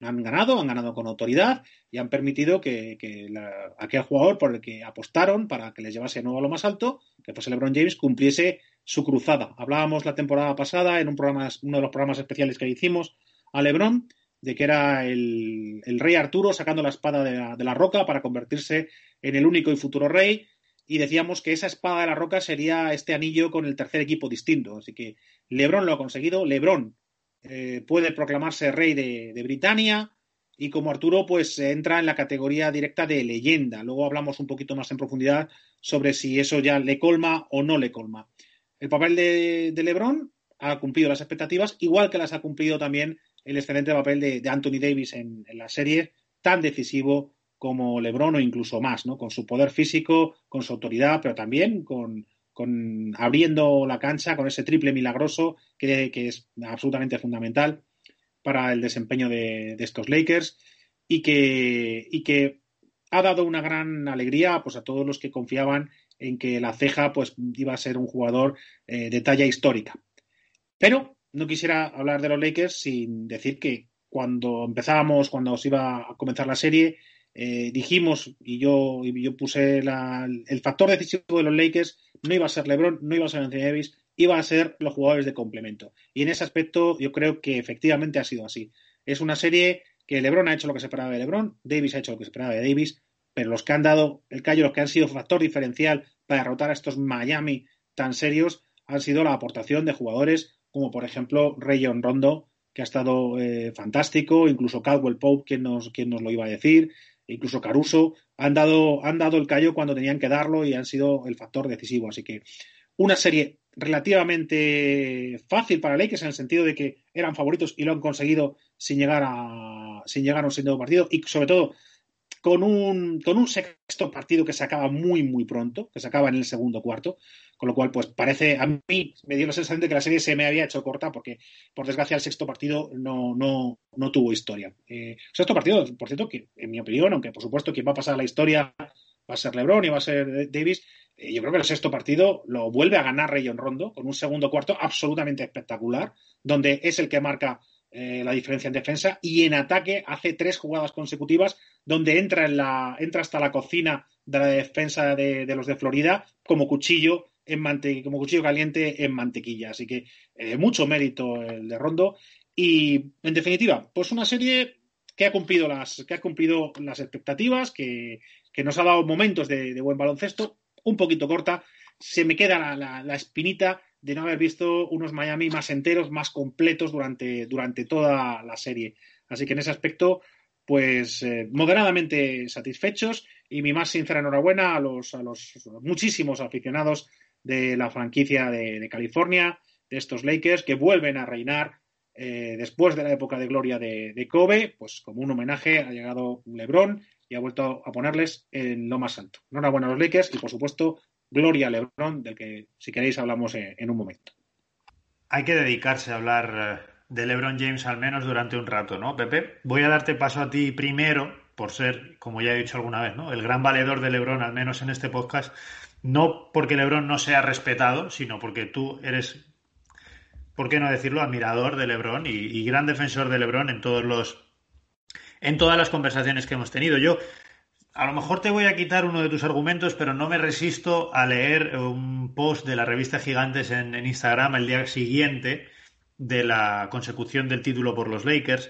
han ganado, han ganado con autoridad y han permitido que, aquel jugador por el que apostaron para que les llevase de nuevo a lo más alto, que fuese LeBron James, cumpliese su cruzada. Hablábamos la temporada pasada en un programa, uno de los programas especiales que hicimos a LeBron de que era el, rey Arturo sacando la espada de la, de la, roca para convertirse en el único y futuro rey. Y decíamos que esa espada de la roca sería este anillo con el tercer equipo distinto. Así que LeBron lo ha conseguido. LeBron eh, puede proclamarse rey de, de, Britania y como Arturo pues entra en la categoría directa de leyenda. Luego hablamos un poquito más en profundidad sobre si eso ya le colma o no le colma. El papel de, de Lebron ha cumplido las expectativas, igual que las ha cumplido también el excelente papel de, Anthony Davis en, la serie, tan decisivo como LeBron o incluso más, ¿no? Con su poder físico, con su autoridad, pero también con, abriendo la cancha, con ese triple milagroso que, es absolutamente fundamental para el desempeño de, estos Lakers y que, y que ha dado una gran alegría pues, a todos los que confiaban en que la ceja pues, iba a ser un jugador eh, de talla histórica. Pero no quisiera hablar de los Lakers sin decir que cuando empezábamos, cuando os iba a comenzar la serie, eh, dijimos y yo, yo puse el factor decisivo de los Lakers no iba a ser LeBron, no iba a ser Anthony Davis, iba a ser los jugadores de complemento. Y en ese aspecto yo creo que efectivamente ha sido así. Es una serie que LeBron ha hecho lo que se esperaba de LeBron, Davis ha hecho lo que se esperaba de Davis, pero los que han dado el callo, los que han sido factor diferencial para derrotar a estos Miami tan serios, han sido la aportación de jugadores como por ejemplo Rayon Rondo, que ha estado eh, fantástico, incluso Caldwell Pope, quien nos, quien nos lo iba a decir, incluso Caruso, han dado, han dado el callo cuando tenían que darlo y han sido el factor decisivo. Así que una serie relativamente fácil para Lakers en el sentido de que eran favoritos y lo han conseguido sin llegar a, sin llegar a un segundo partido y sobre todo con un, con un sexto partido que se acaba muy, muy pronto, que se acaba en el segundo cuarto, con lo cual, pues parece, a mí me dio la sensación de que la serie se me había hecho corta porque, por desgracia, el sexto partido no, no, no tuvo historia. Eh, sexto partido, por cierto, que en mi opinión, aunque por supuesto quien va a pasar a la historia va a ser LeBron y va a ser Davis, eh, yo creo que el sexto partido lo vuelve a ganar Rayon Rondo con un segundo cuarto absolutamente espectacular, donde es el que marca eh, la diferencia en defensa y en ataque hace tres jugadas consecutivas donde entra, en la, entra hasta la cocina de la defensa de, los de Florida como cuchillo en como cuchillo caliente en mantequilla. Así que eh, mucho mérito el de Rondo. Y en definitiva, pues una serie que ha cumplido las, que ha cumplido las expectativas, que, nos ha dado momentos de, buen baloncesto, un poquito corta. Se me queda la espinita de no haber visto unos Miami más enteros, más completos durante, durante toda la serie. Así que en ese aspecto, pues eh, moderadamente satisfechos y mi más sincera enhorabuena a los, a los muchísimos aficionados de la franquicia de, California, de estos Lakers, que vuelven a reinar eh, después de la época de gloria de, de, Kobe, pues como un homenaje ha llegado LeBron y ha vuelto a ponerles en lo más alto. Enhorabuena a los Lakers y por supuesto Gloria Lebron, del que si queréis hablamos en un momento. Hay que dedicarse a hablar eh, de LeBron James al menos durante un rato, ¿no, Pepe? Voy a darte paso a ti primero, por ser, como ya he dicho alguna vez, ¿no? El gran valedor de LeBron, al menos en este podcast, no porque LeBron no sea respetado, sino porque tú eres, ¿por qué no decirlo?, admirador de LeBron y, y gran defensor de LeBron en todos los en todas las conversaciones que hemos tenido. Yo a lo mejor te voy a quitar uno de tus argumentos, pero no me resisto a leer un post de la revista Gigantes en, Instagram el día siguiente de la consecución del título por los Lakers.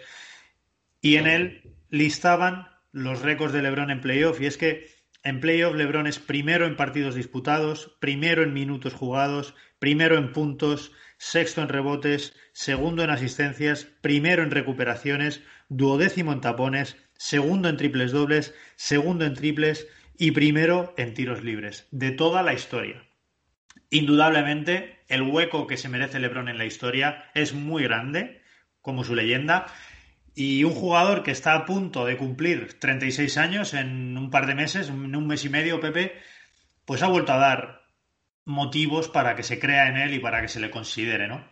Y en él listaban los récords de LeBron en playoff. Y es que en playoff LeBron es primero en partidos disputados, primero en minutos jugados, primero en puntos, sexto en rebotes, segundo en asistencias, primero en recuperaciones, duodécimo en tapones, segundo en triples dobles, segundo en triples y primero en tiros libres de toda la historia. Indudablemente, el hueco que se merece LeBron en la historia es muy grande, como su leyenda, y un jugador que está a punto de cumplir 36 años en un par de meses, en un mes y medio, Pepe, pues ha vuelto a dar motivos para que se crea en él y para que se le considere, ¿no?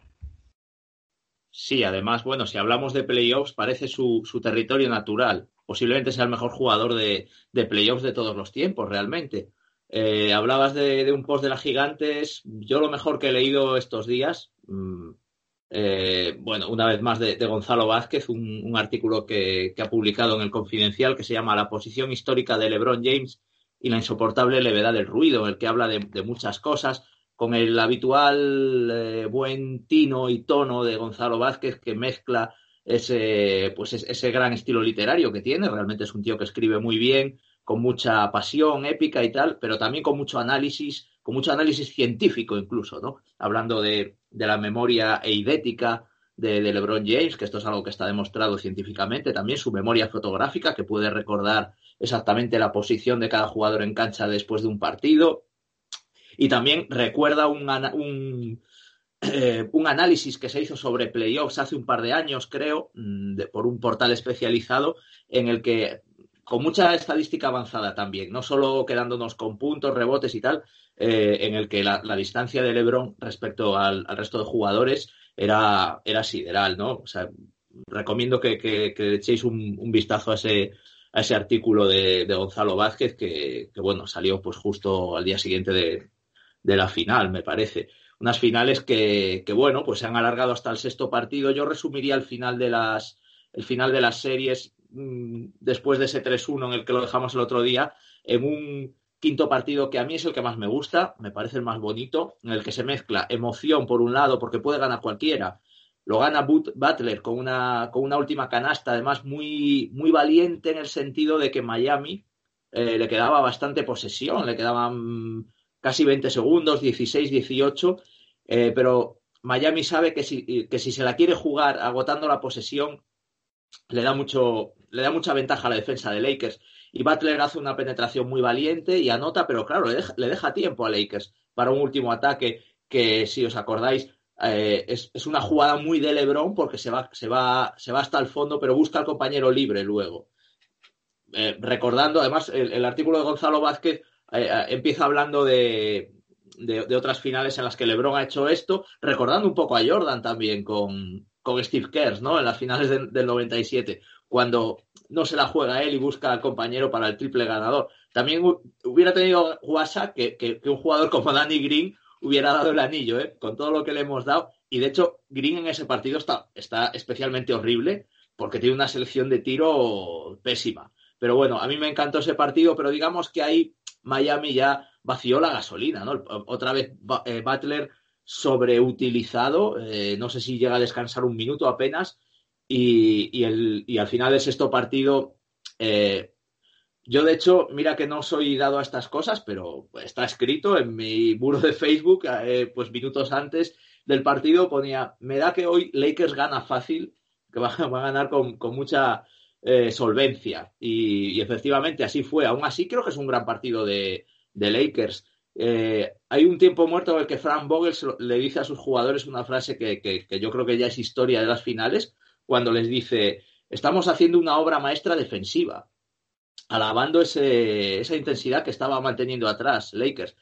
Sí, además, bueno, si hablamos de playoffs, parece su, territorio natural. Posiblemente sea el mejor jugador de, playoffs de todos los tiempos, realmente. Eh, hablabas de, un post de las gigantes. Yo lo mejor que he leído estos días, mm, eh, bueno, una vez más de, Gonzalo Vázquez, un, artículo que, ha publicado en el Confidencial que se llama La posición histórica de LeBron James y la insoportable levedad del ruido, en el que habla de muchas cosas con el habitual eh, buen tino y tono de Gonzalo Vázquez que mezcla ese, pues ese gran estilo literario que tiene. Realmente es un tío que escribe muy bien, con mucha pasión épica y tal, pero también con mucho análisis, con mucho análisis científico incluso, ¿no? Hablando de, la memoria eidética de, de, LeBron James, que esto es algo que está demostrado científicamente, también su memoria fotográfica, que puede recordar exactamente la posición de cada jugador en cancha después de un partido, y también recuerda un, eh, un análisis que se hizo sobre playoffs hace un par de años, creo, mm, por un portal especializado, en el que, con mucha estadística avanzada también, no solo quedándonos con puntos, rebotes y tal, eh, en el que la, distancia de LeBron respecto al, resto de jugadores era, era sideral, ¿no? O sea, recomiendo que, que, echéis un, vistazo a ese, a ese artículo de, Gonzalo Vázquez que, bueno, salió pues justo al día siguiente de, de la final, me parece unas finales que, bueno, pues se han alargado hasta el sexto partido. Yo resumiría el final de las, el final de las series mm, después de ese 3-1 en el que lo dejamos el otro día, en un quinto partido que a mí es el que más me gusta, me parece el más bonito, en el que se mezcla emoción por un lado, porque puede ganar cualquiera. Lo gana Butler con una, con una última canasta, además muy, muy valiente en el sentido de que Miami eh, le quedaba bastante posesión, le quedaban casi 20 segundos, 16, 18, eh, pero Miami sabe que si, que si se la quiere jugar agotando la posesión, le da, mucho, le da mucha ventaja a la defensa de Lakers. Y Butler hace una penetración muy valiente y anota, pero claro, le deja, tiempo a Lakers para un último ataque que, si os acordáis, eh, es, una jugada muy de LeBron porque se va, se, va, se va hasta el fondo, pero busca al compañero libre luego. Eh, recordando, además, el, artículo de Gonzalo Vázquez empieza hablando de, de, otras finales en las que LeBron ha hecho esto, recordando un poco a Jordan también con, Steve Kerr, ¿no? En las finales del 97, cuando no se la juega él y busca al compañero para el triple ganador. También hubiera tenido WhatsApp que, que, un jugador como Danny Green hubiera dado el anillo, ¿eh? Con todo lo que le hemos dado. Y de hecho, Green en ese partido está, está especialmente horrible porque tiene una selección de tiro pésima. Pero bueno, a mí me encantó ese partido, pero digamos que ahí Miami ya vació la gasolina, ¿no? Otra vez eh, Butler sobreutilizado, eh, no sé si llega a descansar un minuto apenas, y, al final del sexto partido, eh, yo de hecho, mira que no soy dado a estas cosas, pero está escrito en mi muro de Facebook, pues minutos antes del partido ponía, me da que hoy Lakers gana fácil, que va, a ganar con, mucha solvencia. Y, efectivamente así fue. Aún así creo que es un gran partido de, de Lakers. Eh, hay un tiempo muerto en el que Frank Vogel le dice a sus jugadores una frase que, yo creo que ya es historia de las finales, cuando les dice, estamos haciendo una obra maestra defensiva, alabando esa intensidad que estaba manteniendo atrás Lakers.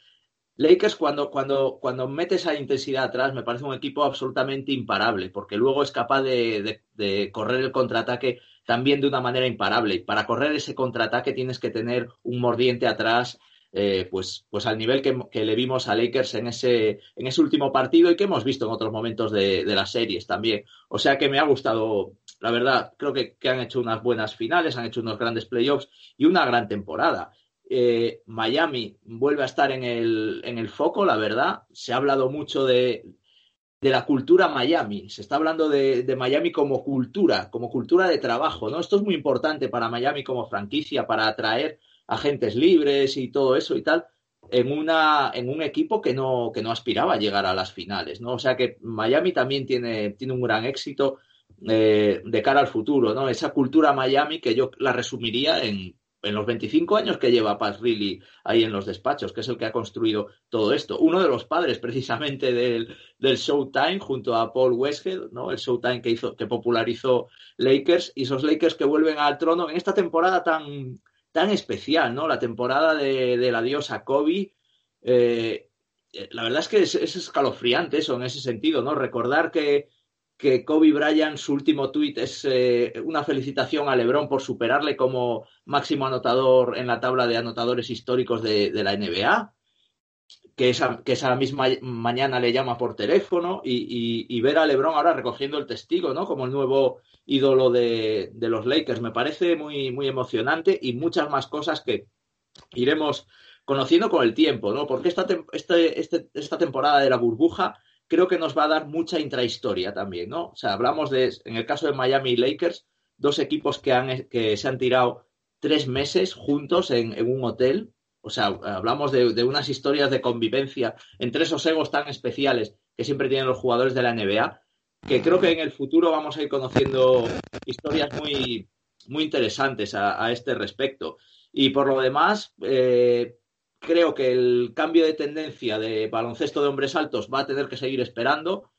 Lakers cuando, cuando, cuando mete esa intensidad atrás me parece un equipo absolutamente imparable, porque luego es capaz de, de correr el contraataque también de una manera imparable. Y para correr ese contraataque tienes que tener un mordiente atrás eh, pues, pues al nivel que, le vimos a Lakers en ese, en ese último partido y que hemos visto en otros momentos de, las series también. O sea que me ha gustado, la verdad, creo que, han hecho unas buenas finales, han hecho unos grandes playoffs y una gran temporada. Eh, Miami vuelve a estar en el, en el foco, la verdad. Se ha hablado mucho de, de la cultura Miami. Se está hablando de, de, Miami como cultura, como cultura de trabajo, ¿no? Esto es muy importante para Miami como franquicia, para atraer agentes libres y todo eso y tal, en, una, en un equipo que no, que no aspiraba a llegar a las finales, ¿no? O sea que Miami también tiene, tiene un gran éxito eh, de cara al futuro, ¿no? Esa cultura Miami que yo la resumiría en, en los 25 años que lleva Pat Riley ahí en los despachos, que es el que ha construido todo esto. Uno de los padres precisamente del, del Showtime junto a Paul Westhead, ¿no? El Showtime que hizo, que popularizó Lakers y esos Lakers que vuelven al trono en esta temporada tan, tan especial, ¿no? La temporada de, la diosa Kobe. Eh, la verdad es que es, escalofriante eso en ese sentido, ¿no? Recordar que, que Kobe Bryant, su último tuit es eh, una felicitación a LeBron por superarle como máximo anotador en la tabla de anotadores históricos de, la NBA, que esa, que esa, misma mañana le llama por teléfono y, y, ver a LeBron ahora recogiendo el testigo, ¿no? Como el nuevo ídolo de, los Lakers. Me parece muy, muy emocionante y muchas más cosas que iremos conociendo con el tiempo, ¿no? Porque esta, este, este, esta temporada de la burbuja creo que nos va a dar mucha intrahistoria también, ¿no? O sea, hablamos de, en el caso de Miami Lakers, dos equipos que, han, que se han tirado tres meses juntos en, un hotel. O sea, hablamos de, unas historias de convivencia entre esos egos tan especiales que siempre tienen los jugadores de la NBA que creo que en el futuro vamos a ir conociendo historias muy, muy interesantes a, este respecto. Y por lo demás, eh, creo que el cambio de tendencia de baloncesto de hombres altos va a tener que seguir esperando.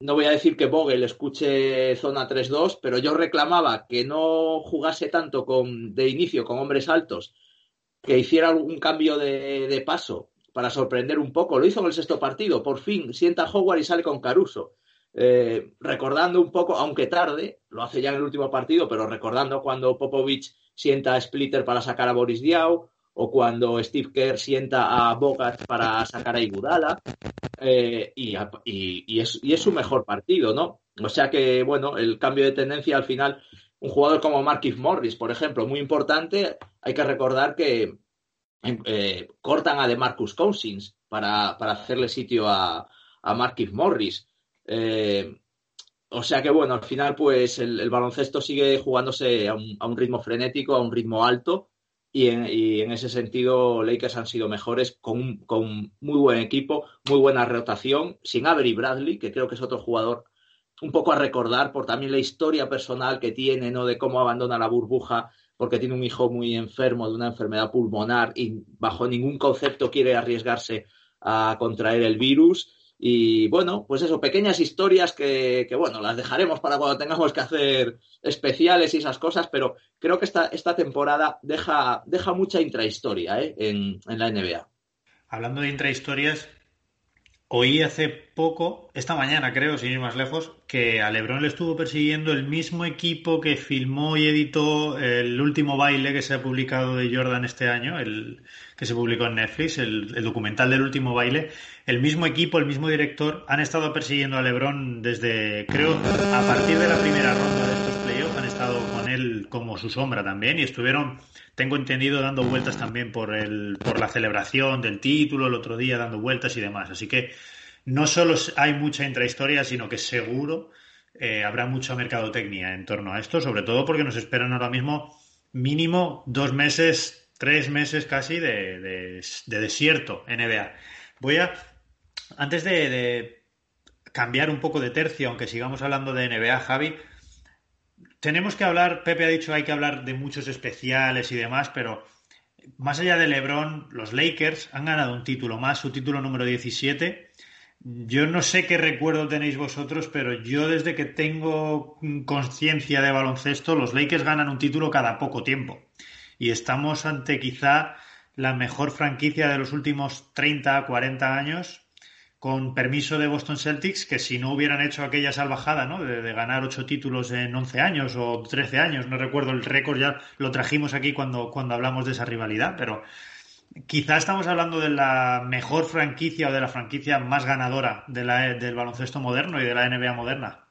No voy a decir que Vogel escuche zona 3-2, pero yo reclamaba que no jugase tanto con, de inicio con hombres altos, que hiciera algún cambio de, de paso para sorprender un poco. Lo hizo en el sexto partido. Por fin sienta Howard y sale con Caruso. Eh, recordando un poco, aunque tarde, lo hace ya en el último partido, pero recordando cuando Popovich sienta a Splitter para sacar a Boris Diaw, o cuando Steve Kerr sienta a Bogart para sacar a Igudala, eh, y, y, es, y, es, su mejor partido, ¿no? O sea que, bueno, el cambio de tendencia al final, un jugador como Marquis Morris, por ejemplo, muy importante, hay que recordar que eh, cortan a DeMarcus Cousins para, para hacerle sitio a, a Marquis Morris. Eh, o sea que, bueno, al final, pues el, baloncesto sigue jugándose a un, a un, ritmo frenético, a un ritmo alto, y en, y en, ese sentido Lakers han sido mejores con, con muy buen equipo, muy buena rotación, sin Avery Bradley, que creo que es otro jugador un poco a recordar por también la historia personal que tiene, ¿no? De cómo abandona la burbuja porque tiene un hijo muy enfermo de una enfermedad pulmonar y bajo ningún concepto quiere arriesgarse a contraer el virus. Y bueno, pues eso, pequeñas historias que, que, bueno, las dejaremos para cuando tengamos que hacer especiales y esas cosas, pero creo que esta, esta temporada deja, deja mucha intrahistoria ¿eh? en, en la NBA. Hablando de intrahistorias, Oí hace poco, esta mañana creo, sin ir más lejos, que a Lebron le estuvo persiguiendo el mismo equipo que filmó y editó el último baile que se ha publicado de Jordan este año, el que se publicó en Netflix, el, el documental del último baile. El mismo equipo, el mismo director, han estado persiguiendo a Lebron desde, creo, a partir de la primera ronda de estos playoffs, han estado con él como su sombra también y estuvieron tengo entendido dando vueltas también por, el, por la celebración del título, el otro día dando vueltas y demás. Así que no solo hay mucha intrahistoria, sino que seguro eh, habrá mucha mercadotecnia en torno a esto, sobre todo porque nos esperan ahora mismo mínimo dos meses, tres meses casi de, de, de desierto NBA. Voy a, antes de cambiar un poco de tercio, aunque sigamos hablando de NBA, Javi, tenemos que hablar, Pepe ha dicho hay que hablar de muchos especiales y demás, pero más allá de LeBron, los Lakers han ganado un título más, su título número 17. Yo no sé qué recuerdo tenéis vosotros, pero yo desde que tengo conciencia de baloncesto, los Lakers ganan un título cada poco tiempo. Y estamos ante quizá la mejor franquicia de los últimos 30, 40 años con permiso de Boston Celtics, que si no hubieran hecho aquella salvajada, ¿no? De, ganar ocho títulos en 11 años o 13 años, no recuerdo el récord, ya lo trajimos aquí cuando, cuando hablamos de esa rivalidad, pero quizá estamos hablando de la mejor franquicia o de la franquicia más ganadora de la, del baloncesto moderno y de la NBA moderna.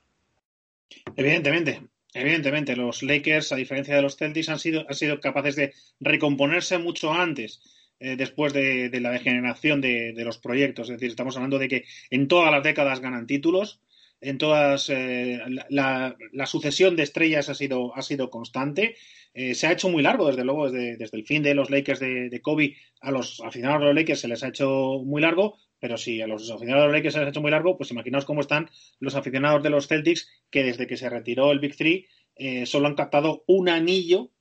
Evidentemente, evidentemente, los Lakers, a diferencia de los Celtics, han sido, han sido capaces de recomponerse mucho antes eh, después de, la degeneración de, los proyectos. Es decir, estamos hablando de que en todas las décadas ganan títulos, en todas eh, la, sucesión de estrellas ha sido, ha sido constante. Eh, se ha hecho muy largo, desde luego, desde, desde el fin de los Lakers de, de, Kobe a los aficionados de los Lakers se les ha hecho muy largo, pero si a los aficionados de los Lakers se les ha hecho muy largo, pues imaginaos cómo están los aficionados de los Celtics que desde que se retiró el Big Three eh, solo han captado un anillo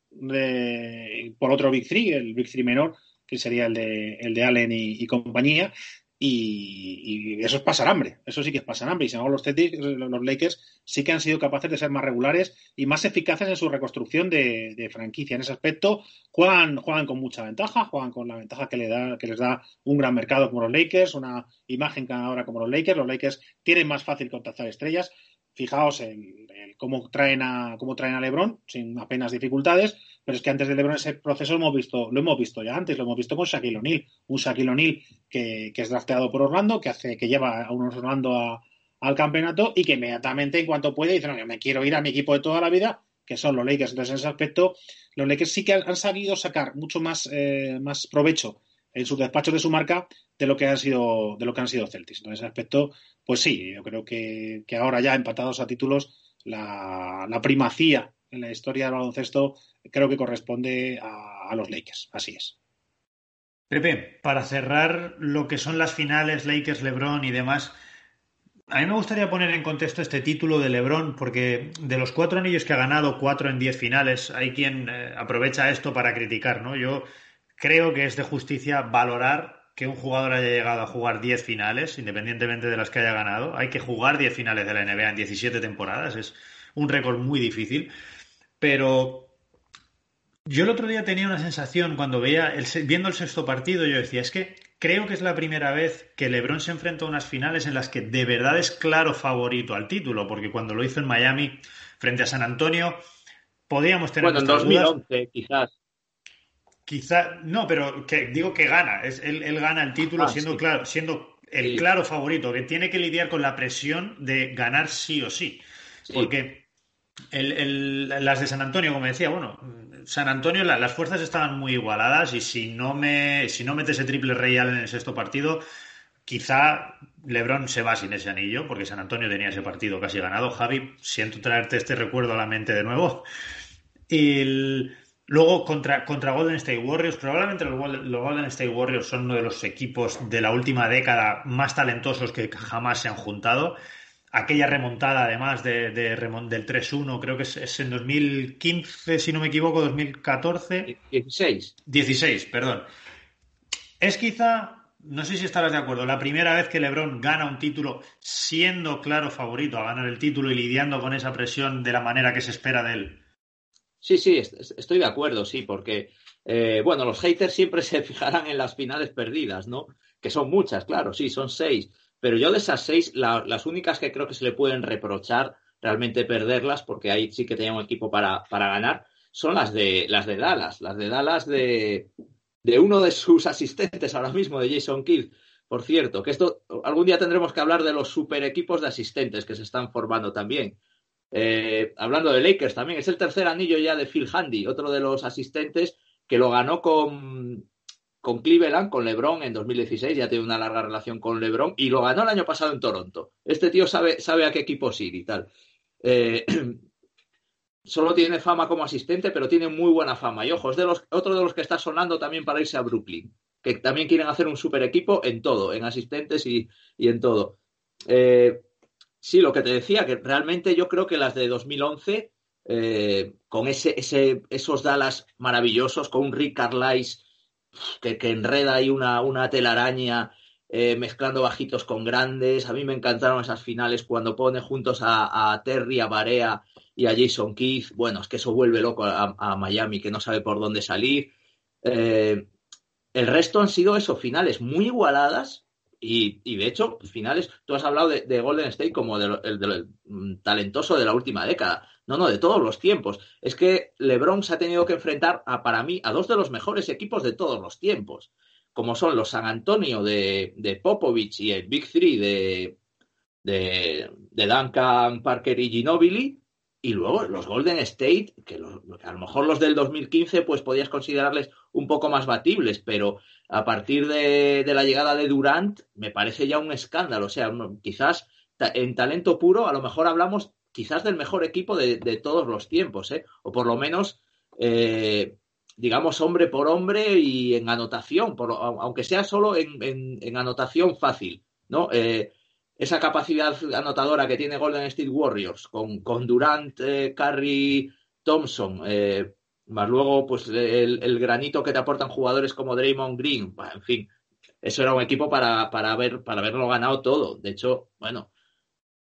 por otro Big Three, el Big Three menor, que sería el de, el de Allen y, compañía. Y, eso es pasar hambre, eso sí que es pasar hambre. Y sin embargo, los Celtics, los Lakers, sí que han sido capaces de ser más regulares y más eficaces en su reconstrucción de, de franquicia. En ese aspecto, juegan, juegan con mucha ventaja, juegan con la ventaja que, le da, que les da un gran mercado como los Lakers, una imagen ganadora como los Lakers. Los Lakers tienen más fácil contactar estrellas. Fijaos en, en cómo, traen a, cómo traen a LeBron sin apenas dificultades, pero es que antes de LeBron ese proceso lo hemos visto, lo hemos visto ya antes, lo hemos visto con Shaquille O'Neal, un Shaquille O'Neal que, es drafteado por Orlando, que hace, que lleva a unos Orlando al campeonato y que inmediatamente en cuanto puede dice, no, yo me quiero ir a mi equipo de toda la vida, que son los Lakers. Entonces, en ese aspecto, los Lakers sí que han, han sabido sacar mucho más, eh, más provecho en sus despachos de su marca de lo que han sido de lo que han sido Celtics. En ese aspecto, pues sí, yo creo que, que ahora ya empatados a títulos, la, la, primacía en la historia del baloncesto creo que corresponde a, los Lakers. Así es. Pepe, para cerrar lo que son las finales Lakers, LeBron y demás, a mí me gustaría poner en contexto este título de LeBron, porque de los cuatro anillos que ha ganado, cuatro en diez finales, hay quien eh, aprovecha esto para criticar, ¿no? Yo creo que es de justicia valorar que un jugador haya llegado a jugar 10 finales, independientemente de las que haya ganado. Hay que jugar 10 finales de la NBA en 17 temporadas, es un récord muy difícil. Pero yo el otro día tenía una sensación cuando veía, el, viendo el sexto partido, yo decía, es que creo que es la primera vez que LeBron se enfrenta a unas finales en las que de verdad es claro favorito al título, porque cuando lo hizo en Miami frente a San Antonio, podíamos tener. Bueno, en 2011, quizás. Quizá, no, pero que, digo que gana. Es, él, gana el título ah, siendo, claro, siendo el claro favorito, que tiene que lidiar con la presión de ganar sí o sí. Porque las de San Antonio, como decía, bueno, San Antonio, las fuerzas estaban muy igualadas y si no, me, si no mete ese triple real en el sexto partido, quizá Lebron se va sin ese anillo, porque San Antonio tenía ese partido casi ganado. Javi, siento traerte este recuerdo a la mente de nuevo. Y luego contra, contra Golden State Warriors, probablemente los, Golden State Warriors son uno de los equipos de la última década más talentosos que jamás se han juntado. Aquella remontada, además, de, del 3-1, creo que es, en 2015, si no me equivoco, 2014. 16. 16, perdón. Es quizá no sé si estarás de acuerdo, la primera vez que LeBron gana un título siendo claro favorito a ganar el título y lidiando con esa presión de la manera que se espera de él. Sí, sí, estoy de acuerdo, sí, porque, eh, bueno, los haters siempre se fijarán en las finales perdidas, ¿no? Que son muchas, claro, sí, son seis, pero yo de esas seis, las únicas que creo que se le pueden reprochar realmente perderlas, porque ahí sí que tenía un equipo para, para ganar, son las de, las de Dallas, las de Dallas de, de uno de sus asistentes ahora mismo, de Jason Kidd. Por cierto, que esto algún día tendremos que hablar de los super equipos de asistentes que se están formando también. Eh, hablando de Lakers también, es el tercer anillo ya de Phil Handy, otro de los asistentes que lo ganó con, con Cleveland, con LeBron en 2016, ya tiene una larga relación con LeBron, y lo ganó el año pasado en Toronto. Este tío sabe, sabe a qué equipo ir y tal. Eh, solo tiene fama como asistente, pero tiene muy buena fama. Y ojo, es de los, otro de los que está sonando también para irse a Brooklyn, que también quieren hacer un super equipo en todo, en asistentes y, en todo. Eh, sí, lo que te decía, que realmente yo creo que las de 2011, eh, con ese, ese, esos Dallas maravillosos, con un Rick Carlisle que, enreda ahí una, una telaraña. Eh, mezclando bajitos con grandes. A mí me encantaron esas finales cuando pone juntos a, Terry, a Barea y a Jason Keith. Bueno, es que eso vuelve loco a, Miami, que no sabe por dónde salir. Eh, el resto han sido esos finales muy igualadas y, de hecho, finales, tú has hablado de, Golden State como del, mm, talentoso de la última década. No, no, de todos los tiempos. Es que LeBron se ha tenido que enfrentar, a, para mí, a dos de los mejores equipos de todos los tiempos, como son los San Antonio de, de Popovich y el Big Three de, de, de Duncan, Parker y Ginobili, y luego los Golden State, que, a lo mejor los del 2015 pues podías considerarles un poco más batibles, pero a partir de, la llegada de Durant me parece ya un escándalo. O sea, quizás en talento puro a lo mejor hablamos quizás del mejor equipo de, todos los tiempos, ¿eh? o por lo menos, eh, digamos, hombre por hombre y en anotación, aunque sea solo en, en, anotación fácil. ¿no? Eh, esa capacidad anotadora que tiene Golden State Warriors con, con Durant, eh, Curry, Thompson, eh, más luego pues el, granito que te aportan jugadores como Draymond Green, en fin, eso era un equipo para, para, para haberlo ganado todo. De hecho, bueno,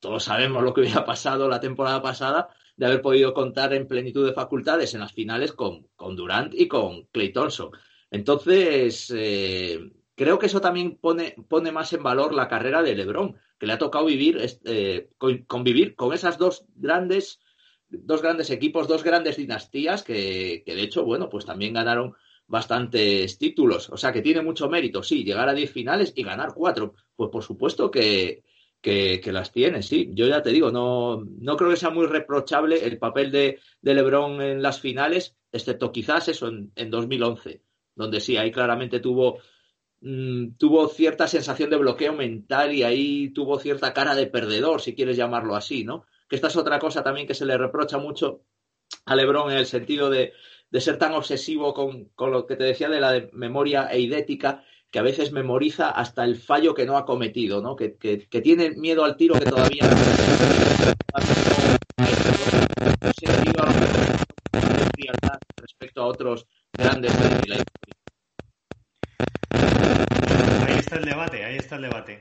todos sabemos lo que hubiera pasado la temporada pasada de haber podido contar en plenitud de facultades en las finales con, con Durant y con Clay Thompson. Entonces, eh, creo que eso también pone, pone más en valor la carrera de LeBron, que le ha tocado vivir, eh, convivir con esas dos grandes, dos grandes equipos, dos grandes dinastías que, de hecho, bueno, pues también ganaron bastantes títulos. O sea, que tiene mucho mérito, sí, llegar a 10 finales y ganar cuatro. Pues por supuesto que, que, las tiene, sí. Yo ya te digo, no, no creo que sea muy reprochable el papel de, de Lebron en las finales, excepto quizás eso en, en 2011, donde sí, ahí claramente tuvo Mm, tuvo cierta sensación de bloqueo mental y ahí tuvo cierta cara de perdedor, si quieres llamarlo así, ¿no? Que esta es otra cosa también que se le reprocha mucho a Lebron en el sentido de, ser tan obsesivo con, lo que te decía de la memoria eidética, que a veces memoriza hasta el fallo que no ha cometido, ¿no? Que, tiene miedo al tiro que todavía no respecto a otros grandes de está el debate, ahí está el debate.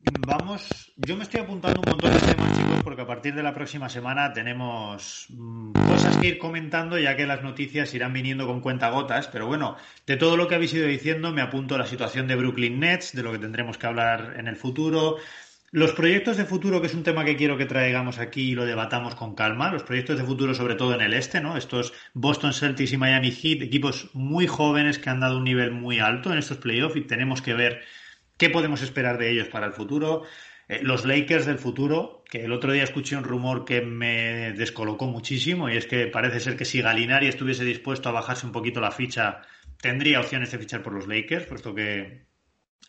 Vamos, yo me estoy apuntando un montón de temas, chicos, porque a partir de la próxima semana tenemos mm, cosas que ir comentando, ya que las noticias irán viniendo con cuentagotas. Pero bueno, de todo lo que habéis ido diciendo, me apunto a la situación de Brooklyn Nets, de lo que tendremos que hablar en el futuro, los proyectos de futuro, que es un tema que quiero que traigamos aquí y lo debatamos con calma. Los proyectos de futuro, sobre todo en el este, ¿no? Estos Boston Celtics y Miami Heat, equipos muy jóvenes que han dado un nivel muy alto en estos playoffs y tenemos que ver qué podemos esperar de ellos para el futuro. Eh, los Lakers del futuro, que el otro día escuché un rumor que me descolocó muchísimo y es que parece ser que si Galinari estuviese dispuesto a bajarse un poquito la ficha, tendría opciones de fichar por los Lakers, puesto que,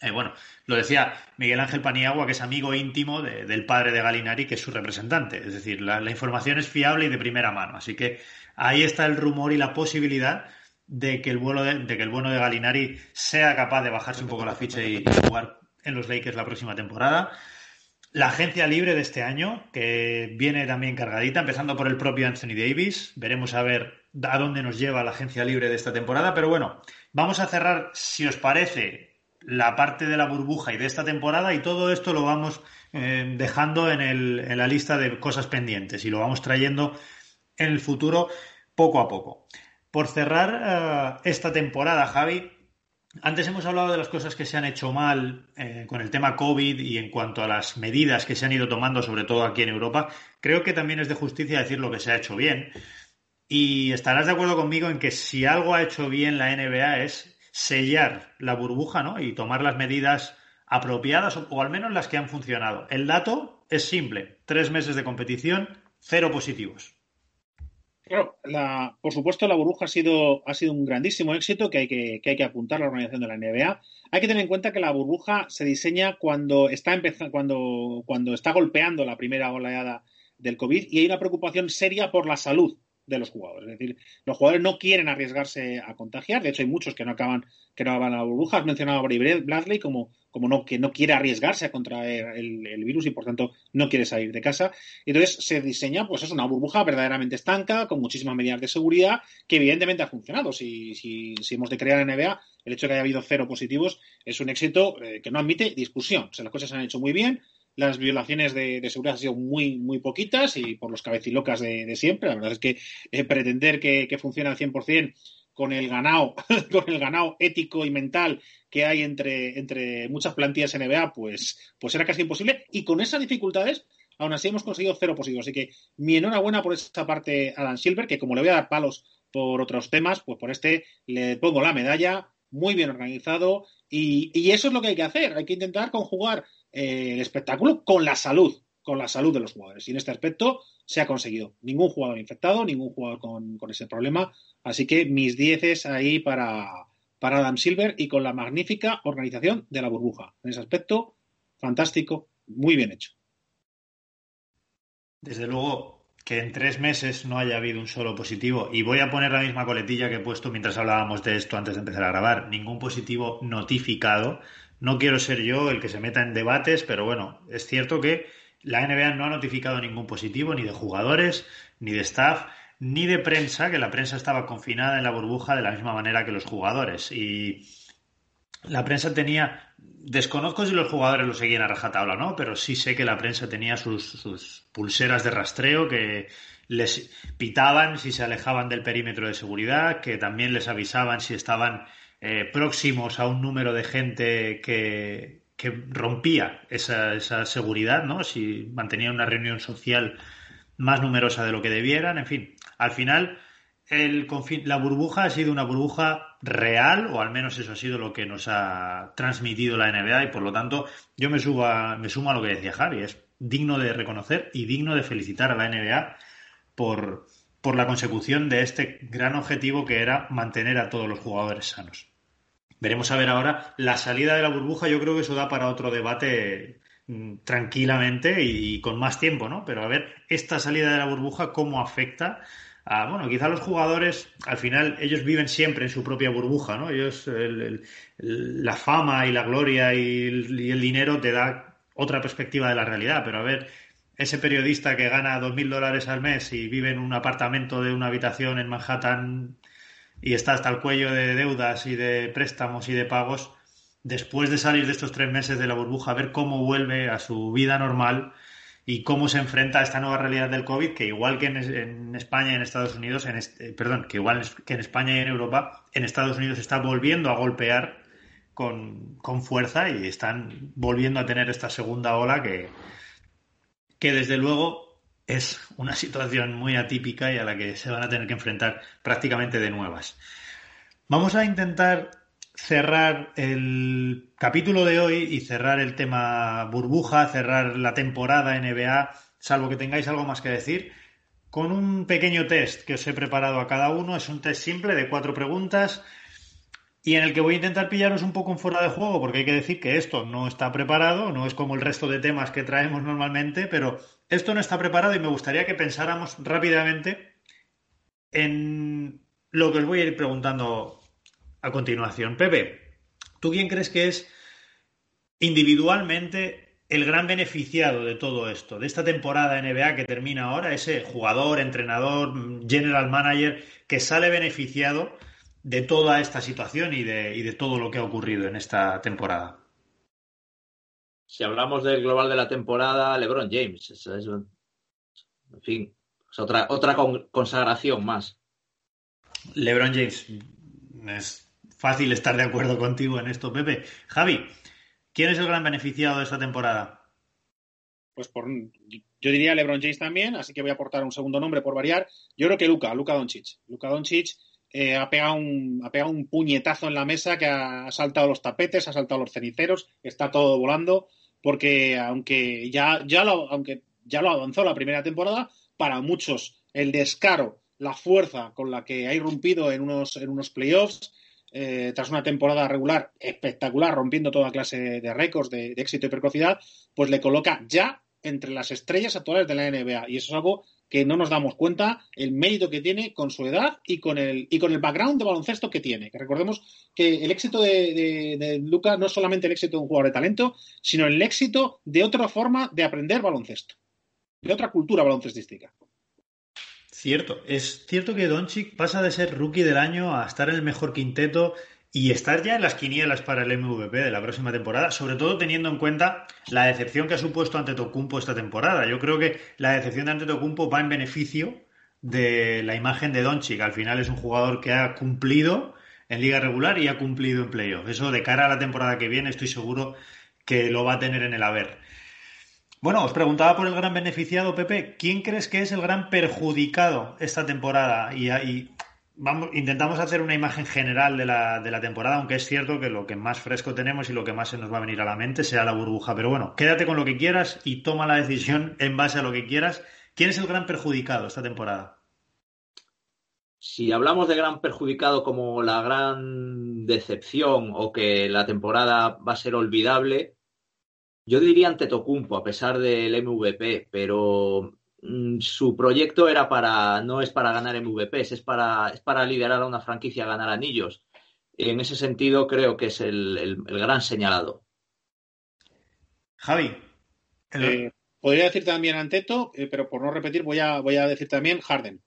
eh, bueno, lo decía Miguel Ángel Paniagua, que es amigo íntimo del padre de Galinari, que es su representante. Es decir, la, información es fiable y de primera mano. Así que ahí está el rumor y la posibilidad de que el, vuelo de, que el bueno de Galinari sea capaz de bajarse un poco la ficha y jugar en los Lakers la próxima temporada. La agencia libre de este año, que viene también cargadita, empezando por el propio Anthony Davis. Veremos a ver a dónde nos lleva la agencia libre de esta temporada. Pero bueno, vamos a cerrar, si os parece, la parte de la burbuja y de esta temporada y todo esto lo vamos eh, dejando en, en la lista de cosas pendientes y lo vamos trayendo en el futuro poco a poco. Por cerrar eh, esta temporada, Javi, antes hemos hablado de las cosas que se han hecho mal eh, con el tema COVID y en cuanto a las medidas que se han ido tomando, sobre todo aquí en Europa. Creo que también es de justicia decir lo que se ha hecho bien. Y estarás de acuerdo conmigo en que si algo ha hecho bien la NBA es sellar la burbuja ¿no? y tomar las medidas apropiadas o, al menos las que han funcionado. El dato es simple. Tres meses de competición, cero positivos. Por supuesto la burbuja ha sido, ha sido un grandísimo éxito que hay que, que hay que apuntar a la organización de la NBA. Hay que tener en cuenta que la burbuja se diseña cuando está empezando, cuando, cuando está golpeando la primera oleada del COVID y hay una preocupación seria por la salud de los jugadores. Es decir, los jugadores no quieren arriesgarse a contagiar. De hecho, hay muchos que no acaban, que no acaban la burbuja. Has mencionado a Bradley Bradley como, como no, que no quiere arriesgarse a contraer el, virus y por tanto no quiere salir de casa. Entonces se diseña, pues es una burbuja verdaderamente estanca, con muchísimas medidas de seguridad, que evidentemente ha funcionado. Si, si, hemos de crear en NBA, el hecho de que haya habido cero positivos es un éxito eh, que no admite discusión. O sea, las cosas se han hecho muy bien las violaciones de, seguridad han sido muy, muy poquitas y por los cabecilocas de, siempre. La verdad es que eh, pretender que, que, funcione al 100% con el ganado, con el ganado ético y mental que hay entre, entre muchas plantillas NBA, pues, pues era casi imposible. Y con esas dificultades, aún así hemos conseguido cero positivos. Así que mi enhorabuena por esta parte a Dan Silver, que como le voy a dar palos por otros temas, pues por este le pongo la medalla, muy bien organizado, y, y eso es lo que hay que hacer. Hay que intentar conjugar eh, el espectáculo con la salud, con la salud de los jugadores. Y en este aspecto se ha conseguido. Ningún jugador infectado, ningún jugador con, ese problema. Así que mis dieces ahí para, para Adam Silver y con la magnífica organización de la burbuja. En ese aspecto, fantástico, muy bien hecho. Desde luego que en tres meses no haya habido un solo positivo, y voy a poner la misma coletilla que he puesto mientras hablábamos de esto antes de empezar a grabar, ningún positivo notificado, no quiero ser yo el que se meta en debates, pero bueno, es cierto que la NBA no ha notificado ningún positivo ni de jugadores, ni de staff, ni de prensa, que la prensa estaba confinada en la burbuja de la misma manera que los jugadores. Y la prensa tenía, desconozco si los jugadores lo seguían a rajatabla o no, pero sí sé que la prensa tenía sus, sus pulseras de rastreo que les pitaban si se alejaban del perímetro de seguridad, que también les avisaban si estaban eh, próximos a un número de gente que, rompía esa, esa, seguridad, ¿no? Si mantenía una reunión social más numerosa de lo que debieran, en fin, al final el la burbuja ha sido una burbuja real, o al menos eso ha sido lo que nos ha transmitido la NBA, y por lo tanto yo me, subo me sumo a lo que decía Javi, es digno de reconocer y digno de felicitar a la NBA por, por la consecución de este gran objetivo que era mantener a todos los jugadores sanos. Veremos a ver ahora la salida de la burbuja. Yo creo que eso da para otro debate mm, tranquilamente y, con más tiempo, ¿no? Pero a ver esta salida de la burbuja cómo afecta a, bueno, quizá los jugadores, al final, ellos viven siempre en su propia burbuja, ¿no? Ellos, la fama y la gloria y el, dinero te da otra perspectiva de la realidad, pero a ver, ese periodista que gana dos mil dólares al mes y vive en un apartamento de una habitación en Manhattan y está hasta el cuello de deudas y de préstamos y de pagos, después de salir de estos tres meses de la burbuja, a ver cómo vuelve a su vida normal y cómo se enfrenta a esta nueva realidad del COVID, que igual que en, España y en Estados Unidos, en eh, perdón, que igual que en España y en Europa, en Estados Unidos está volviendo a golpear con, fuerza y están volviendo a tener esta segunda ola que, que desde luego es una situación muy atípica y a la que se van a tener que enfrentar prácticamente de nuevas. Vamos a intentar cerrar el capítulo de hoy y cerrar el tema burbuja, cerrar la temporada NBA, salvo que tengáis algo más que decir, con un pequeño test que os he preparado a cada uno. Es un test simple de cuatro preguntas y en el que voy a intentar pillaros un poco en fuera de juego, porque hay que decir que esto no está preparado, no es como el resto de temas que traemos normalmente, pero esto no está preparado y me gustaría que pensáramos rápidamente en lo que os voy a ir preguntando a continuación. Pepe, ¿tú quién crees que es individualmente el gran beneficiado de todo esto, de esta temporada NBA que termina ahora, ese jugador, entrenador, general manager que sale beneficiado de toda esta situación y de, y de todo lo que ha ocurrido en esta temporada? Si hablamos del global de la temporada, LeBron James. Es, en fin, es otra, otra consagración más. LeBron James es fácil estar de acuerdo contigo en esto, Pepe. Javi, ¿quién es el gran beneficiado de esta temporada? Pues por, yo diría LeBron James también, así que voy a aportar un segundo nombre por variar. Yo creo que Luca, Luca Doncic. Luca Doncic eh, ha, pegado un, ha pegado un puñetazo en la mesa que ha saltado los tapetes, ha saltado los ceniceros, está todo volando, porque aunque ya, ya, lo, aunque ya lo avanzó la primera temporada, para muchos el descaro, la fuerza con la que ha irrumpido en unos, en unos playoffs, eh, tras una temporada regular espectacular, rompiendo toda clase de récords de, éxito y precocidad, pues le coloca ya entre las estrellas actuales de la NBA. Y eso es algo que no nos damos cuenta el mérito que tiene con su edad y con el, y con el background de baloncesto que tiene. Que recordemos que el éxito de, Luca no es solamente el éxito de un jugador de talento, sino el éxito de otra forma de aprender baloncesto, de otra cultura baloncestística. Cierto, es cierto que Doncic pasa de ser rookie del año a estar en el mejor quinteto y estar ya en las quinielas para el MVP de la próxima temporada, sobre todo teniendo en cuenta la decepción que ha supuesto ante Tocumpo esta temporada. Yo creo que la decepción de ante Tocumpo va en beneficio de la imagen de Doncic. Al final es un jugador que ha cumplido en liga regular y ha cumplido en playoff. Eso de cara a la temporada que viene estoy seguro que lo va a tener en el haber. Bueno, os preguntaba por el gran beneficiado, Pepe. ¿Quién crees que es el gran perjudicado esta temporada? Y, vamos, intentamos hacer una imagen general de la, de la, temporada, aunque es cierto que lo que más fresco tenemos y lo que más se nos va a venir a la mente sea la burbuja. Pero bueno, quédate con lo que quieras y toma la decisión en base a lo que quieras. ¿Quién es el gran perjudicado esta temporada? Si hablamos de gran perjudicado como la gran decepción o que la temporada va a ser olvidable, yo diría ante Tocumpo, a pesar del MVP, pero su proyecto era para, no es para ganar MVPs, es para, es para liderar a una franquicia a ganar anillos. En ese sentido, creo que es el, gran señalado. Javi. Eh, podría decir también Anteto, eh, pero por no repetir, voy a, voy a decir también Harden.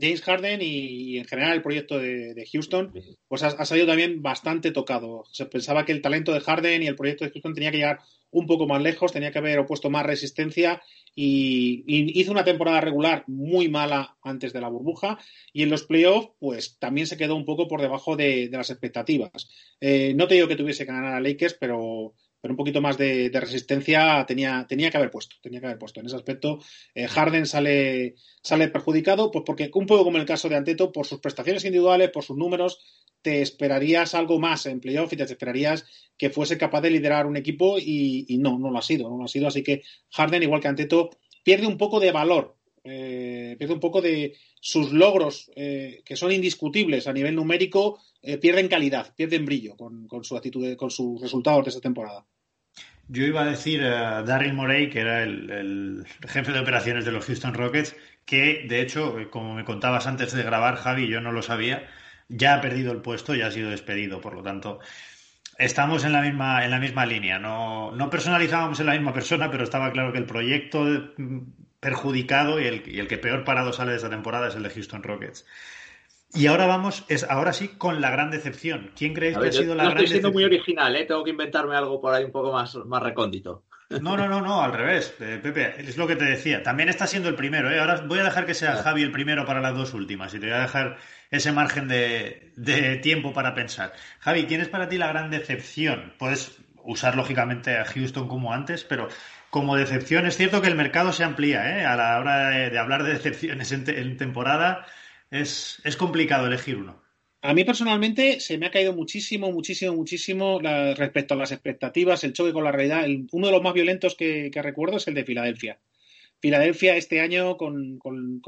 James Harden y, en general el proyecto de, Houston, pues ha, salido también bastante tocado. Se pensaba que el talento de Harden y el proyecto de Houston tenía que llegar un poco más lejos, tenía que haber opuesto más resistencia y, hizo una temporada regular muy mala antes de la burbuja y en los playoffs pues también se quedó un poco por debajo de, las expectativas. Eh, no te digo que tuviese que ganar a Lakers, pero pero un poquito más de, resistencia tenía, tenía que haber puesto, tenía que haber puesto. En ese aspecto, eh, Harden sale, sale perjudicado, pues porque un poco como en el caso de Anteto, por sus prestaciones individuales, por sus números, te esperarías algo más en playoff y te esperarías que fuese capaz de liderar un equipo y, no, no lo ha sido, no lo ha sido. Así que Harden, igual que Anteto, pierde un poco de valor, eh, pierde un poco de sus logros, eh, que son indiscutibles a nivel numérico, eh, pierden calidad, pierden brillo con, su actitud, con sus resultados de esta temporada. Yo iba a decir a Darryl Morey, que era el, jefe de operaciones de los Houston Rockets, que de hecho, eh, como me contabas antes de grabar, Javi, yo no lo sabía, ya ha perdido el puesto, ya ha sido despedido, por lo tanto, estamos en la misma, en la misma línea. No, no personalizábamos en la misma persona, pero estaba claro que el proyecto perjudicado y el, y el que peor parado sale de esta temporada es el de Houston Rockets. Y ahora vamos, es ahora sí, con la gran decepción. ¿Quién creéis que ha sido la no gran estoy siendo muy original, ¿eh? tengo que inventarme algo por ahí un poco más, más recóndito. No, no, no, no, al revés, eh, Pepe, es lo que te decía. También está siendo el primero, ¿eh? Ahora voy a dejar que sea Javi el primero para las dos últimas y te voy a dejar ese margen de, de tiempo para pensar. Javi, ¿quién es para ti la gran decepción? Puedes usar lógicamente a Houston como antes, pero como decepción es cierto que el mercado se amplía, ¿eh? A la hora de, hablar de decepciones en, temporada es, es complicado elegir uno. A mí personalmente se me ha caído muchísimo, muchísimo, muchísimo respecto a las expectativas, el choque con la realidad. uno de los más violentos que, recuerdo es el de Filadelfia. Filadelfia este año con,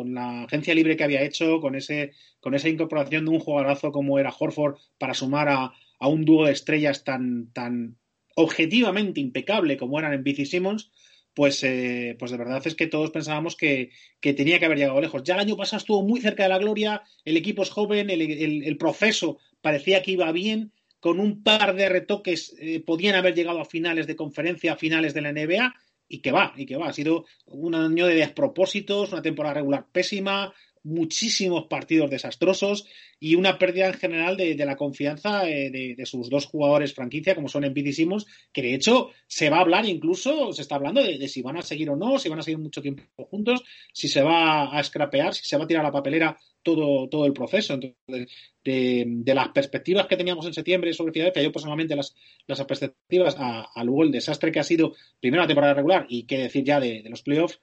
la agencia libre que había hecho, con, ese, con esa incorporación de un jugadorazo como era Horford para sumar a, un dúo de estrellas tan, tan objetivamente impecable como eran en BC Simmons, pues, eh, pues de verdad es que todos pensábamos que, tenía que haber llegado lejos. Ya el año pasado estuvo muy cerca de la gloria, el equipo es joven, el, proceso parecía que iba bien, con un par de retoques eh, podían haber llegado a finales de conferencia, a finales de la NBA, y que va, y que va. Ha sido un año de despropósitos, una temporada regular pésima, muchísimos partidos desastrosos y una pérdida en general de, la confianza eh, de, sus dos jugadores franquicia, como son Embiid y Simmons, que de hecho se va a hablar incluso, se está hablando de, si van a seguir o no, si van a seguir mucho tiempo juntos, si se va a escrapear, si se va a tirar a la papelera todo, todo el proceso. Entonces, de, las perspectivas que teníamos en septiembre sobre Filadelfia, yo personalmente las, las perspectivas a, a, luego el desastre que ha sido primero la temporada regular y qué decir ya de los playoffs,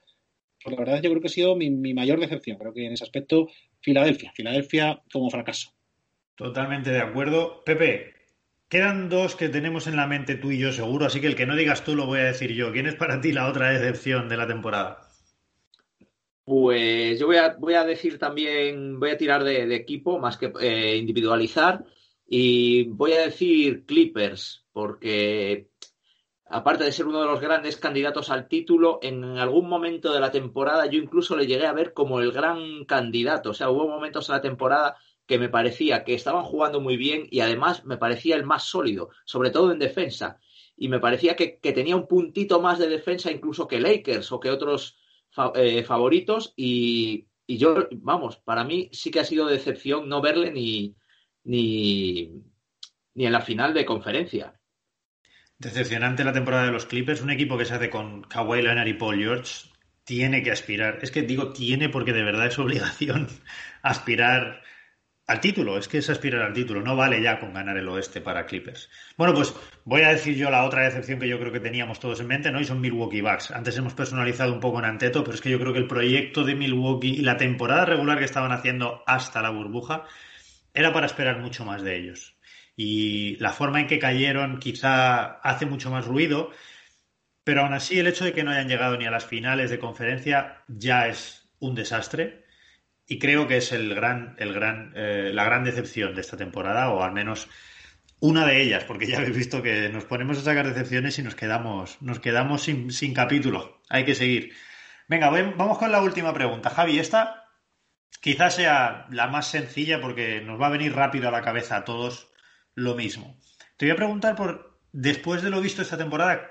pues la verdad yo creo que ha sido mi, mayor decepción. Creo que en ese aspecto, Filadelfia. Filadelfia como fracaso. Totalmente de acuerdo. Pepe, quedan dos que tenemos en la mente tú y yo seguro, así que el que no digas tú lo voy a decir yo. ¿Quién es para ti la otra decepción de la temporada? Pues yo voy a, voy a decir también, voy a tirar de, equipo más que eh, individualizar y voy a decir Clippers, porque aparte de ser uno de los grandes candidatos al título, en algún momento de la temporada yo incluso le llegué a ver como el gran candidato. O sea, hubo momentos en la temporada que me parecía que estaban jugando muy bien y además me parecía el más sólido, sobre todo en defensa. Y me parecía que, tenía un puntito más de defensa incluso que Lakers o que otros eh, favoritos. Y, y, yo, vamos, para mí sí que ha sido decepción no verle ni, ni, ni en la final de conferencia. Decepcionante la temporada de los Clippers. Un equipo que se hace con Kawhi Leonard y Paul George tiene que aspirar. Es que digo tiene porque de verdad es obligación aspirar al título. Es que es aspirar al título. No vale ya con ganar el oeste para Clippers. Bueno, pues voy a decir yo la otra decepción que yo creo que teníamos todos en mente, ¿no? Y son Milwaukee Bucks. Antes hemos personalizado un poco en Anteto, pero es que yo creo que el proyecto de Milwaukee y la temporada regular que estaban haciendo hasta la burbuja era para esperar mucho más de ellos y la forma en que cayeron quizá hace mucho más ruido, pero aún así el hecho de que no hayan llegado ni a las finales de conferencia ya es un desastre y creo que es el gran, el gran, eh, la gran decepción de esta temporada o al menos una de ellas, porque ya habéis visto que nos ponemos a sacar decepciones y nos quedamos, nos quedamos sin, sin capítulo. Hay que seguir. Venga, vamos con la última pregunta. Javi, esta quizás sea la más sencilla porque nos va a venir rápido a la cabeza a todos lo mismo. Te voy a preguntar por, después de lo visto esta temporada,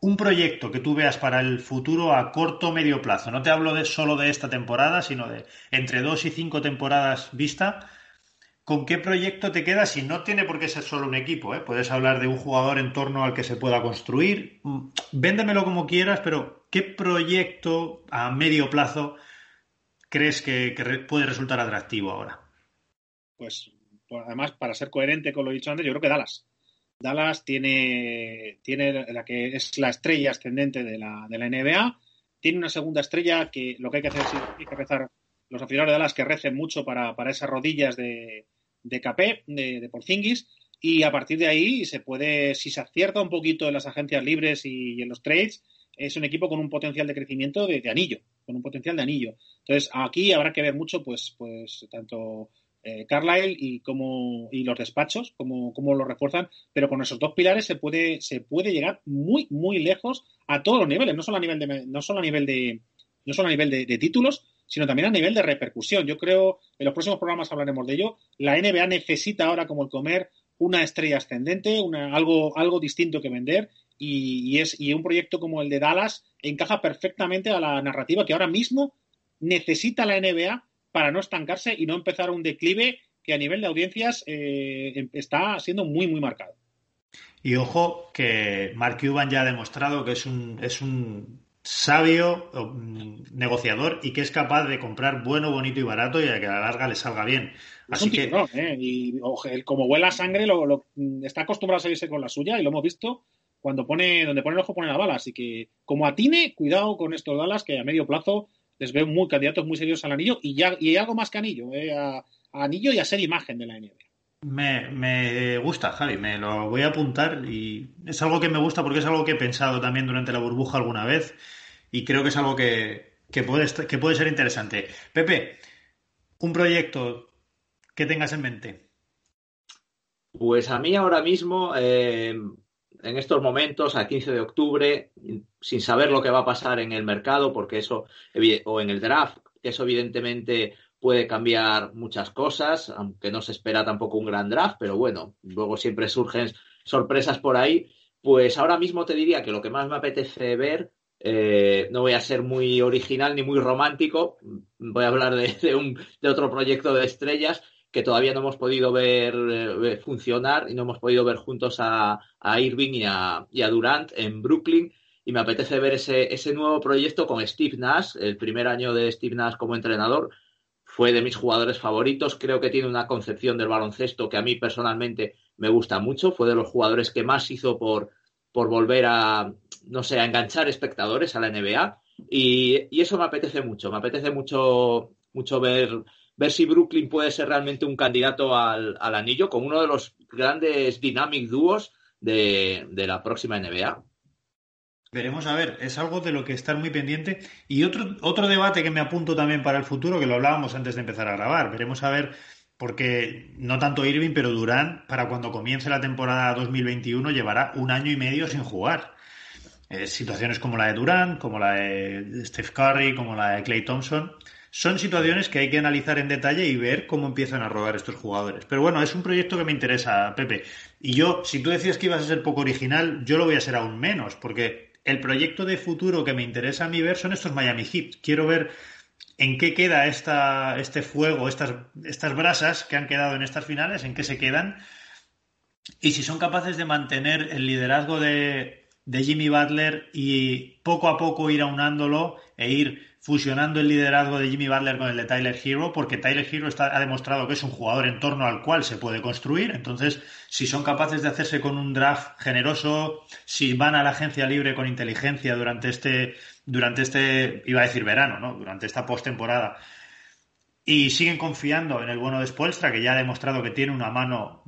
un proyecto que tú veas para el futuro a corto o medio plazo. No te hablo solo de esta temporada, sino de entre dos y cinco temporadas vista. ¿Con qué proyecto te quedas? Y no tiene por qué ser solo un equipo, ¿eh? puedes hablar de un jugador en torno al que se pueda construir. Mm, véndemelo como quieras, pero ¿qué proyecto a medio plazo crees que, que puede resultar atractivo ahora? Pues además, para ser coherente con lo dicho antes, yo creo que Dallas. Dallas tiene, tiene la que es la estrella ascendente de la, de la NBA. Tiene una segunda estrella que lo que hay que hacer es que rezar los aficionados de Dallas que recen mucho para, esas rodillas de, de Capé, de, de Porzingis. Y a partir de ahí se puede, si se acierta un poquito en las agencias libres y, en los trades, es un equipo con un potencial de crecimiento de, de, anillo, con un potencial de anillo. Entonces, aquí habrá que ver mucho, pues, pues tanto eh, Carlyle y, y los despachos, como, lo refuerzan, pero con esos dos pilares se puede, se puede llegar muy, muy lejos a todos los niveles, no solo a nivel de, no solo a nivel de, no solo a nivel de, títulos, sino también a nivel de repercusión. Yo creo, en los próximos programas hablaremos de ello, la NBA necesita ahora, como el comer, una estrella ascendente, una, algo, algo distinto que vender, y, es, y un proyecto como el de Dallas encaja perfectamente a la narrativa que ahora mismo necesita la NBA para no estancarse y no empezar un declive que a nivel de audiencias eh, está siendo muy, muy marcado. Y ojo que Mark Cuban ya ha demostrado que es un, es un sabio mm, negociador y que es capaz de comprar bueno, bonito y barato y a que a la larga le salga bien. Así que. ¿eh? Y como huela sangre, lo, está acostumbrado a salirse con la suya y lo hemos visto cuando pone, donde pone el ojo pone la bala. Así que, como atine, cuidado con estos Dallas que a medio plazo les veo muy candidatos muy serios al anillo y ya y algo más que anillo, ¿eh? a, anillo y a ser imagen de la NBA. Me, me, gusta, Javi, me lo voy a apuntar y es algo que me gusta porque es algo que he pensado también durante la burbuja alguna vez y creo que es algo que, puede, que puede ser interesante. Pepe, un proyecto que tengas en mente. Pues a mí ahora mismo, eh, en estos momentos, a 15 de octubre, sin saber lo que va a pasar en el mercado, porque eso, o en el draft, eso evidentemente puede cambiar muchas cosas, aunque no se espera tampoco un gran draft, pero bueno, luego siempre surgen sorpresas por ahí. Pues ahora mismo te diría que lo que más me apetece ver, eh, no voy a ser muy original ni muy romántico, voy a hablar de, un, de otro proyecto de estrellas que todavía no hemos podido ver eh, funcionar y no hemos podido ver juntos a, Irving y a, y Durant en Brooklyn. Y me apetece ver ese, ese nuevo proyecto con Steve Nash, el primer año de Steve Nash como entrenador, fue de mis jugadores favoritos. Creo que tiene una concepción del baloncesto que a mí personalmente me gusta mucho. Fue de los jugadores que más hizo por, por volver a, no sé, a enganchar espectadores a la NBA. Y, eso me apetece mucho. Me apetece mucho, mucho ver, ver si Brooklyn puede ser realmente un candidato al, anillo como uno de los grandes dynamic dúos de, de la próxima NBA. Veremos a ver, es algo de lo que estar muy pendiente. Y otro, otro debate que me apunto también para el futuro, que lo hablábamos antes de empezar a grabar. Veremos a ver, porque no tanto Irving, pero Durán, para cuando comience la temporada 2021, llevará un año y medio sin jugar. Eh, situaciones como la de Durán, como la de Steph Curry, como la de Clay Thompson. Son situaciones que hay que analizar en detalle y ver cómo empiezan a rodar estos jugadores. Pero bueno, es un proyecto que me interesa, Pepe. Y yo, si tú decías que ibas a ser poco original, yo lo voy a ser aún menos, porque el proyecto de futuro que me interesa a mí ver son estos Miami Heat. Quiero ver en qué queda esta, este fuego, estas, estas brasas que han quedado en estas finales, en qué se quedan y si son capaces de mantener el liderazgo de, de Jimmy Butler y poco a poco ir aunándolo e ir fusionando el liderazgo de Jimmy Butler con el de Tyler Hero, porque Tyler Hero ha demostrado que es un jugador en torno al cual se puede construir. Entonces, si son capaces de hacerse con un draft generoso, si van a la agencia libre con inteligencia durante este, durante este, iba a decir verano, ¿no? Durante esta postemporada. Y siguen confiando en el bueno de Spoelstra, que ya ha demostrado que tiene una mano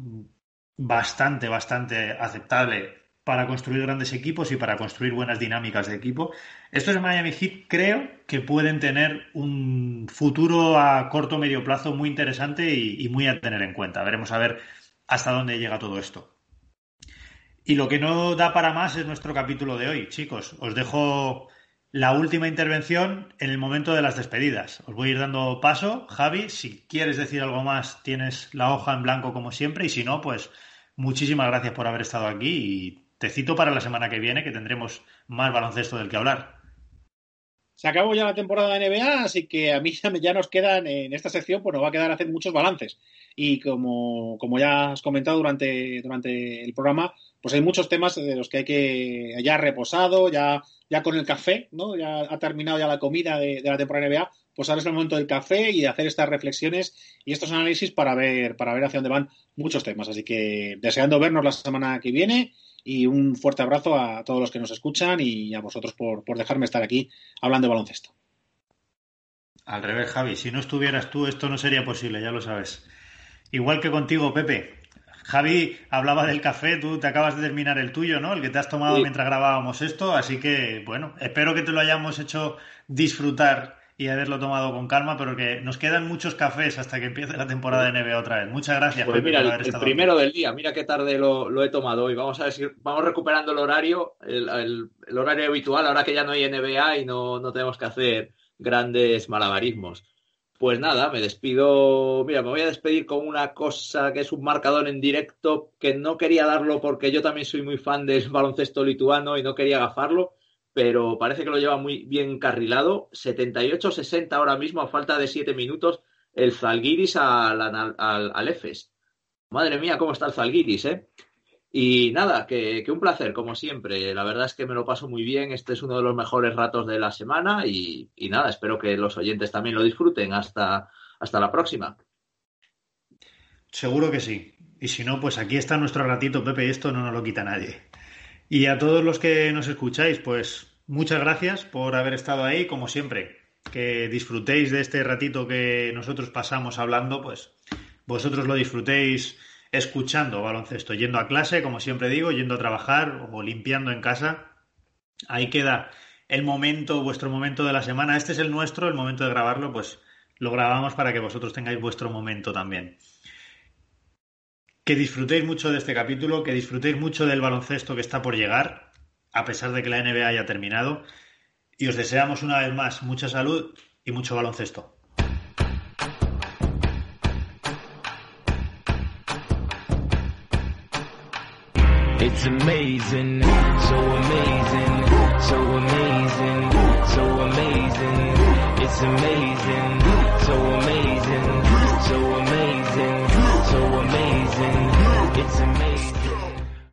bastante, bastante aceptable para construir grandes equipos y para construir buenas dinámicas de equipo. Estos Miami Heat creo que pueden tener un futuro a corto o medio plazo muy interesante y, muy a tener en cuenta. Veremos a ver hasta dónde llega todo esto. Y lo que no da para más es nuestro capítulo de hoy, chicos. Os dejo la última intervención en el momento de las despedidas. Os voy a ir dando paso. Javi, si quieres decir algo más, tienes la hoja en blanco como siempre. Y si no, pues muchísimas gracias por haber estado aquí y te cito para la semana que viene, que tendremos más baloncesto del que hablar. Se acabó ya la temporada de NBA, así que a mí ya nos quedan en esta sección, pues nos va a quedar hacer muchos balances. Y como, como ya has comentado durante, durante el programa, pues hay muchos temas de los que hay que ya reposado, ya, ya con el café, ¿no? Ya ha terminado ya la comida de, la temporada de NBA, pues ahora es el momento del café y de hacer estas reflexiones y estos análisis para ver, para ver hacia dónde van muchos temas. Así que deseando vernos la semana que viene y un fuerte abrazo a todos los que nos escuchan y a vosotros por, dejarme estar aquí hablando de baloncesto. Al revés, Javi, si no estuvieras tú, esto no sería posible, ya lo sabes. Igual que contigo, Pepe. Javi hablaba del café, tú te acabas de terminar el tuyo, ¿no? El que te has tomado mientras grabábamos esto, así que, bueno, espero que te lo hayamos hecho disfrutar y haberlo tomado con calma, pero que nos quedan muchos cafés hasta que empiece la temporada de NBA otra vez. Muchas gracias. Pues mira, el, primero del día, mira qué tarde lo, he tomado hoy. Vamos a ver si vamos recuperando el horario, el, horario habitual, ahora que ya no hay NBA y no, no tenemos que hacer grandes malabarismos. Pues nada, me despido. Mira, me voy a despedir con una cosa que es un marcador en directo que no quería darlo porque yo también soy muy fan del baloncesto lituano y no quería agafarlo pero parece que lo lleva muy bien carrilado. 78-60 ahora mismo, a falta de 7 minutos, el Zalgiris al, al, al, EFES. Madre mía, cómo está el Zalgiris, ¿eh? Y nada, que, un placer, como siempre. La verdad es que me lo paso muy bien. Este es uno de los mejores ratos de la semana y, nada, espero que los oyentes también lo disfruten. Hasta, hasta la próxima. Seguro que sí. Y si no, pues aquí está nuestro ratito, Pepe, y esto no nos lo quita nadie. Y a todos los que nos escucháis, pues muchas gracias por haber estado ahí, como siempre. Que disfrutéis de este ratito que nosotros pasamos hablando, pues vosotros lo disfrutéis escuchando baloncesto, yendo a clase, como siempre digo, yendo a trabajar o limpiando en casa. Ahí queda el momento, vuestro momento de la semana. Este es el nuestro, el momento de grabarlo, pues lo grabamos para que vosotros tengáis vuestro momento también. Que disfrutéis mucho de este capítulo, que disfrutéis mucho del baloncesto que está por llegar, a pesar de que la NBA haya terminado. Y os deseamos una vez más mucha salud y mucho baloncesto. It's amazing, so amazing, so amazing, so amazing. It's amazing.